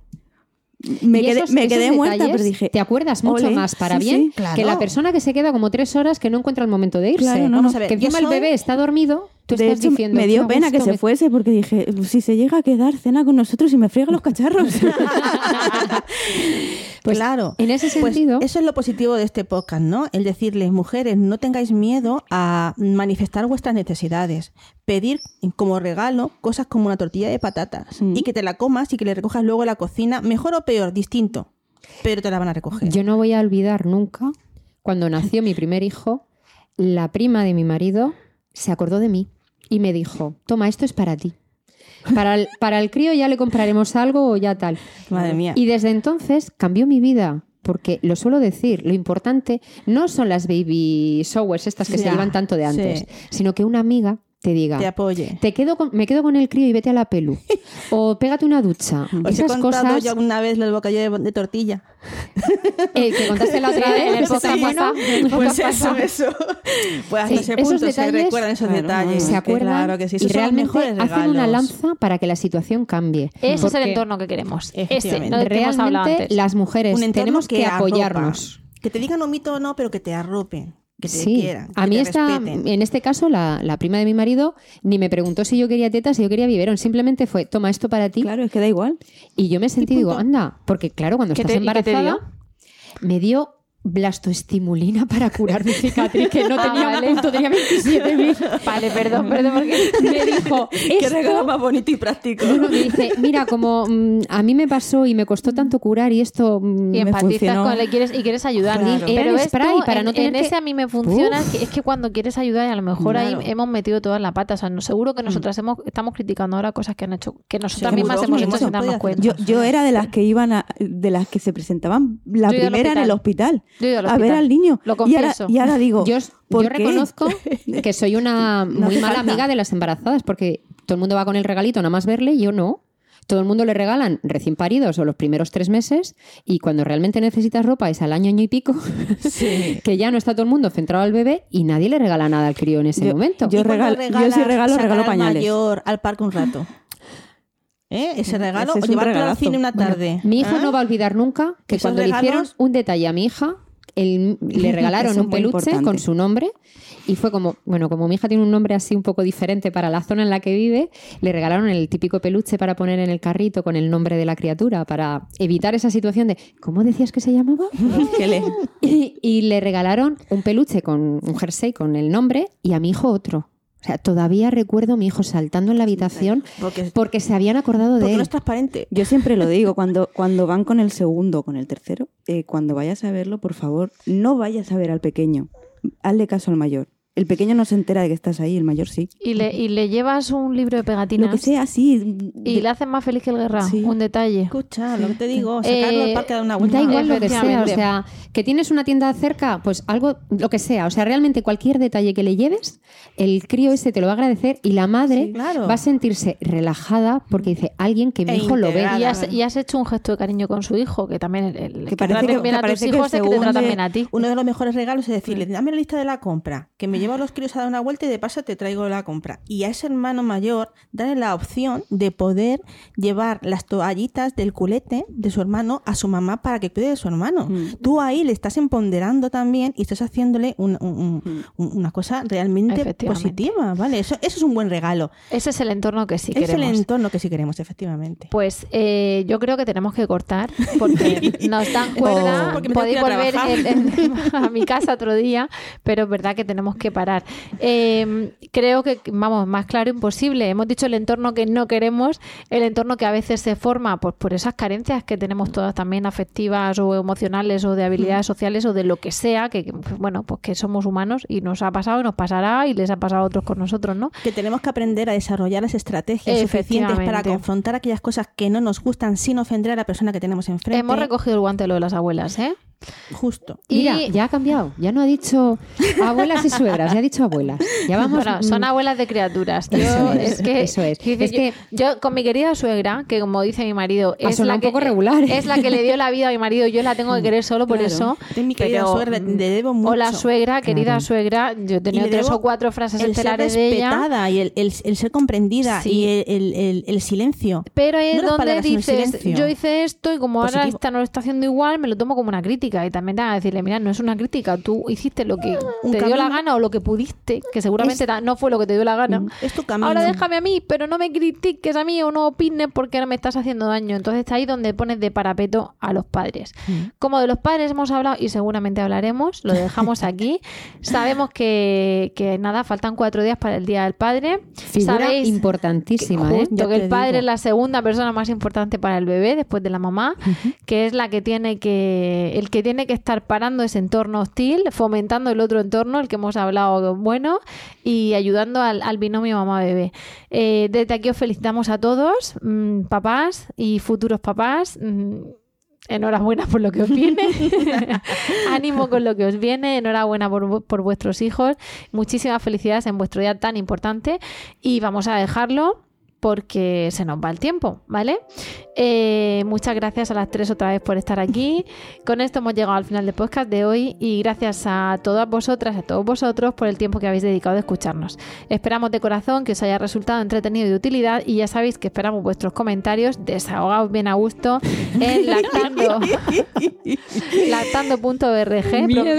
Me quedé, esos- me quedé muerta, detalles pero dije. Te acuerdas mucho ole, más para sí, bien sí. Claro. que la persona que se queda como tres horas que no encuentra el momento de irse. Claro, no, no. que encima el bebé está dormido, tú de estás hecho, diciendo. me dio "Qué pena que se me- fuese porque dije, si se llega a quedar, cena con nosotros y me friega los cacharros. Pues, claro. En ese Pues sentido, eso es lo positivo de este podcast, ¿no? El decirles, mujeres, no tengáis miedo a manifestar vuestras necesidades. Pedir como regalo cosas como una tortilla de patatas Mm. y que te la comas y que le recojas luego en la cocina, mejor o peor, distinto, pero te la van a recoger. yo no voy a olvidar nunca cuando nació mi primer hijo, la prima de mi marido se acordó de mí y me dijo: Toma, esto es para ti. Para el, para el crío ya le compraremos algo o ya tal. Madre mía. Y desde entonces cambió mi vida. Porque lo suelo decir, lo importante no son las baby showers estas que se llevan tanto de antes, sí. sino que una amiga te diga, te apoye. te quedo con- me quedo con el crío y vete a la pelu. o pégate una ducha. Os he Esas contado cosas ya una vez el bocadillo de, de tortilla. eh, que contaste la otra Sí, vez, en el podcast bueno. pasado. El Pues eso, pasado. eso. Pues hasta Sí, ese punto se detalles, recuerdan esos claro, detalles. se que acuerdan Claro que sí, y esos realmente hacen una lanza para que la situación cambie. Ese es el Porque entorno que queremos. Ese, no que realmente antes. las mujeres tenemos que, arropa. apoyarnos. Que te digan un mito o no, pero que te arropen. Que te Sí, quieran. a mí te esta, respeten. en este caso la, la prima de mi marido ni me preguntó si yo quería tetas, si yo quería biberón, simplemente fue toma esto para ti claro, es que da igual. y yo me sentí Y digo anda, porque claro cuando ¿Qué estás te embarazada me dio blastoestimulina para curar mi cicatriz que no Ah, tenía vale. un punto, tenía 27.000. Vale, perdón, perdón, porque Me dijo Qué regalo esto más bonito y práctico. No, no, me dice, mira, como mm, a mí me pasó y me costó tanto curar y esto... mm, y me empatizas con él y quieres, y quieres ayudar. Claro. Pero el es spray para en, no tener en que- ese a mí me funciona, que es que cuando quieres ayudar y a lo mejor ahí Claro. hemos metido todas la pata. O sea, no, seguro que nosotras hemos, estamos criticando ahora cosas que han hecho, que nosotras Seguro, mismas hemos que hecho sin darnos cuenta. Yo, yo era de las que iban a, de las que se presentaban la Yo primera en el hospital Yo he ido al a ver al niño. Lo y, ahora, confieso. y ahora digo, Yo, ¿por yo qué? reconozco que soy una muy mala falta. amiga de las embarazadas porque todo el mundo va con el regalito nada más verle yo no. Todo el mundo le regalan recién paridos o los primeros tres meses y cuando realmente necesitas ropa es al año, año y pico, que ya no está todo el mundo centrado al bebé y nadie le regala nada al crío en ese Yo- momento. yo ¿Y cuando regalo- yo sí regalo, sacar regalo al pañales. mayor al parque un rato. ¿Eh? Ese regalo, Ese es o llevarlo al cine una Bueno, tarde. mi hijo ¿Ah? no va a olvidar nunca que cuando le hicieron un detalle a mi hija, el- le regalaron un peluche importante. con su nombre y fue como, bueno, como mi hija tiene un nombre así un poco diferente para la zona en la que vive, le regalaron el típico peluche para poner en el carrito con el nombre de la criatura para evitar esa situación de, ¿cómo decías que se llamaba? Y, y le regalaron un peluche con un jersey con el nombre y a mi hijo otro. O sea, todavía recuerdo a mi hijo saltando en la habitación Porque, porque se habían acordado de porque él. no es transparente. Yo siempre lo digo, cuando, cuando van con el segundo o con el tercero, eh, cuando vayas a verlo, por favor, no vayas a ver al pequeño. Hazle caso al mayor. El pequeño no se entera de que estás ahí, el mayor sí. Y le, y le llevas un libro de pegatinas. Lo que sea, sí. Y le haces más feliz que el guerra. Sí. Un detalle. Escucha, lo que te digo, sacarlo Eh, al parque una vuelta. Da igual lo que sea, o sea, que tienes una tienda cerca, pues algo, lo que sea, o sea, realmente cualquier detalle que le lleves, el crío ese te lo va a agradecer y la madre Sí, claro. va a sentirse relajada porque dice alguien que mi E hijo lo ve. Y has, y has hecho un gesto de cariño con su hijo, que también el, el- Que parece que- bien que a tus hijos es que te tratan bien a ti. Uno de los mejores regalos es decirle, dame la lista de la compra, que me llevo a los críos a dar una vuelta y de paso te traigo la compra. Y a ese hermano mayor, darle la opción de poder llevar las toallitas del culete de su hermano a su mamá para que cuide de su hermano. Mm. Tú ahí le estás empoderando también y estás haciéndole un- un- un- Mm. un- una cosa realmente positiva, ¿vale? Eso, eso es un buen regalo. Ese es el entorno que sí es el queremos. entorno que sí queremos, efectivamente. Pues eh, yo creo que tenemos que cortar porque nos dan cuerda. Oh. Podéis volver trabajar. en- en- a mi casa otro día, pero es verdad que tenemos que parar. Eh, creo que, vamos, más claro imposible. Hemos dicho el entorno que no queremos, el entorno que a veces se forma pues, por esas carencias que tenemos todas también afectivas o emocionales o de habilidades sociales o de lo que sea, que bueno, pues que somos humanos y nos ha pasado y nos pasará y les ha pasado a otros con nosotros, ¿no? que tenemos que aprender a desarrollar las estrategias suficientes para confrontar aquellas cosas que no nos gustan sin ofender a la persona que tenemos enfrente. Hemos recogido el guante de lo de las abuelas, ¿eh? Justo. Mira, Y- ya ha cambiado, ya no ha dicho abuelas y suegras, ya ha dicho abuelas. Ya vamos. Bueno, son mm, abuelas de criaturas. Yo, Eso es, es, que, eso es. Es yo, yo con mi querida suegra, que como dice mi marido, es la, un que, poco regular. es la que le dio la vida a mi marido, yo la tengo que querer solo por Claro. eso. De mi querida Pero, suegra, le debo mucho. Hola suegra, querida Claro. suegra, yo he tenido tres o cuatro frases el ser estelares de ella. y el, el- el ser comprendida Sí. y el, el- el- el silencio. Pero es No donde palabras, dices, yo hice esto y como ahora esta no lo está haciendo igual, me lo tomo como una crítica. Y también te van a decirle, mira, no es una crítica, tú hiciste lo que Un te dio la gana o lo que pudiste, que seguramente Es- no fue lo que te dio la gana. Es tu camino. Ahora déjame a mí, pero no me critiques a mí o no opines porque no me estás haciendo daño. Entonces está ahí donde pones de parapeto a los padres. Como de los padres hemos hablado y seguramente hablaremos, lo dejamos aquí. Sabemos que, que nada, faltan cuatro días para el Día del Padre. Figura Sabéis importantísima, ¿eh? justo Ya que el padre digo. es la segunda persona más importante para el bebé después de la mamá, que es la que tiene que el que tiene que estar parando ese entorno hostil, fomentando el otro entorno, el que hemos hablado bueno, y ayudando al, al binomio mamá-bebé. Eh, desde aquí os felicitamos a todos, mm, papás y futuros papás. mm, Enhorabuena por lo que os viene. Ánimo con lo que os viene. Enhorabuena por, por vuestros hijos. Muchísimas felicidades en vuestro día tan importante. Y vamos a dejarlo porque se nos va el tiempo, ¿vale? Eh, muchas gracias a las tres otra vez por estar aquí. Con esto hemos llegado al final del podcast de hoy y gracias a todas vosotras, a todos vosotros por el tiempo que habéis dedicado a escucharnos. Esperamos de corazón que os haya resultado entretenido y de utilidad y ya sabéis que esperamos vuestros comentarios desahogados bien a gusto en lactando lactando.org.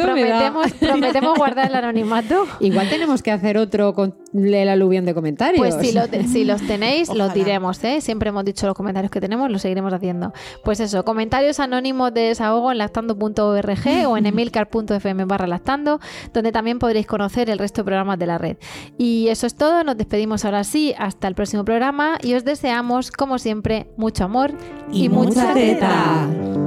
Prometemos, prometemos guardar el anonimato. Igual tenemos que hacer otro con el aluvión de comentarios. Pues si, lo te- si los tenéis, Ojalá. los diremos, ¿eh? Siempre hemos dicho los comentarios que tenemos, los seguiremos haciendo. Pues eso, comentarios anónimos de desahogo en lactando.org o en emilcar.fm barra lactando, donde también podréis conocer el resto de programas de la red. Y eso es todo, nos despedimos ahora sí, hasta el próximo programa y os deseamos, como siempre, mucho amor y, Y mucha mucha teta.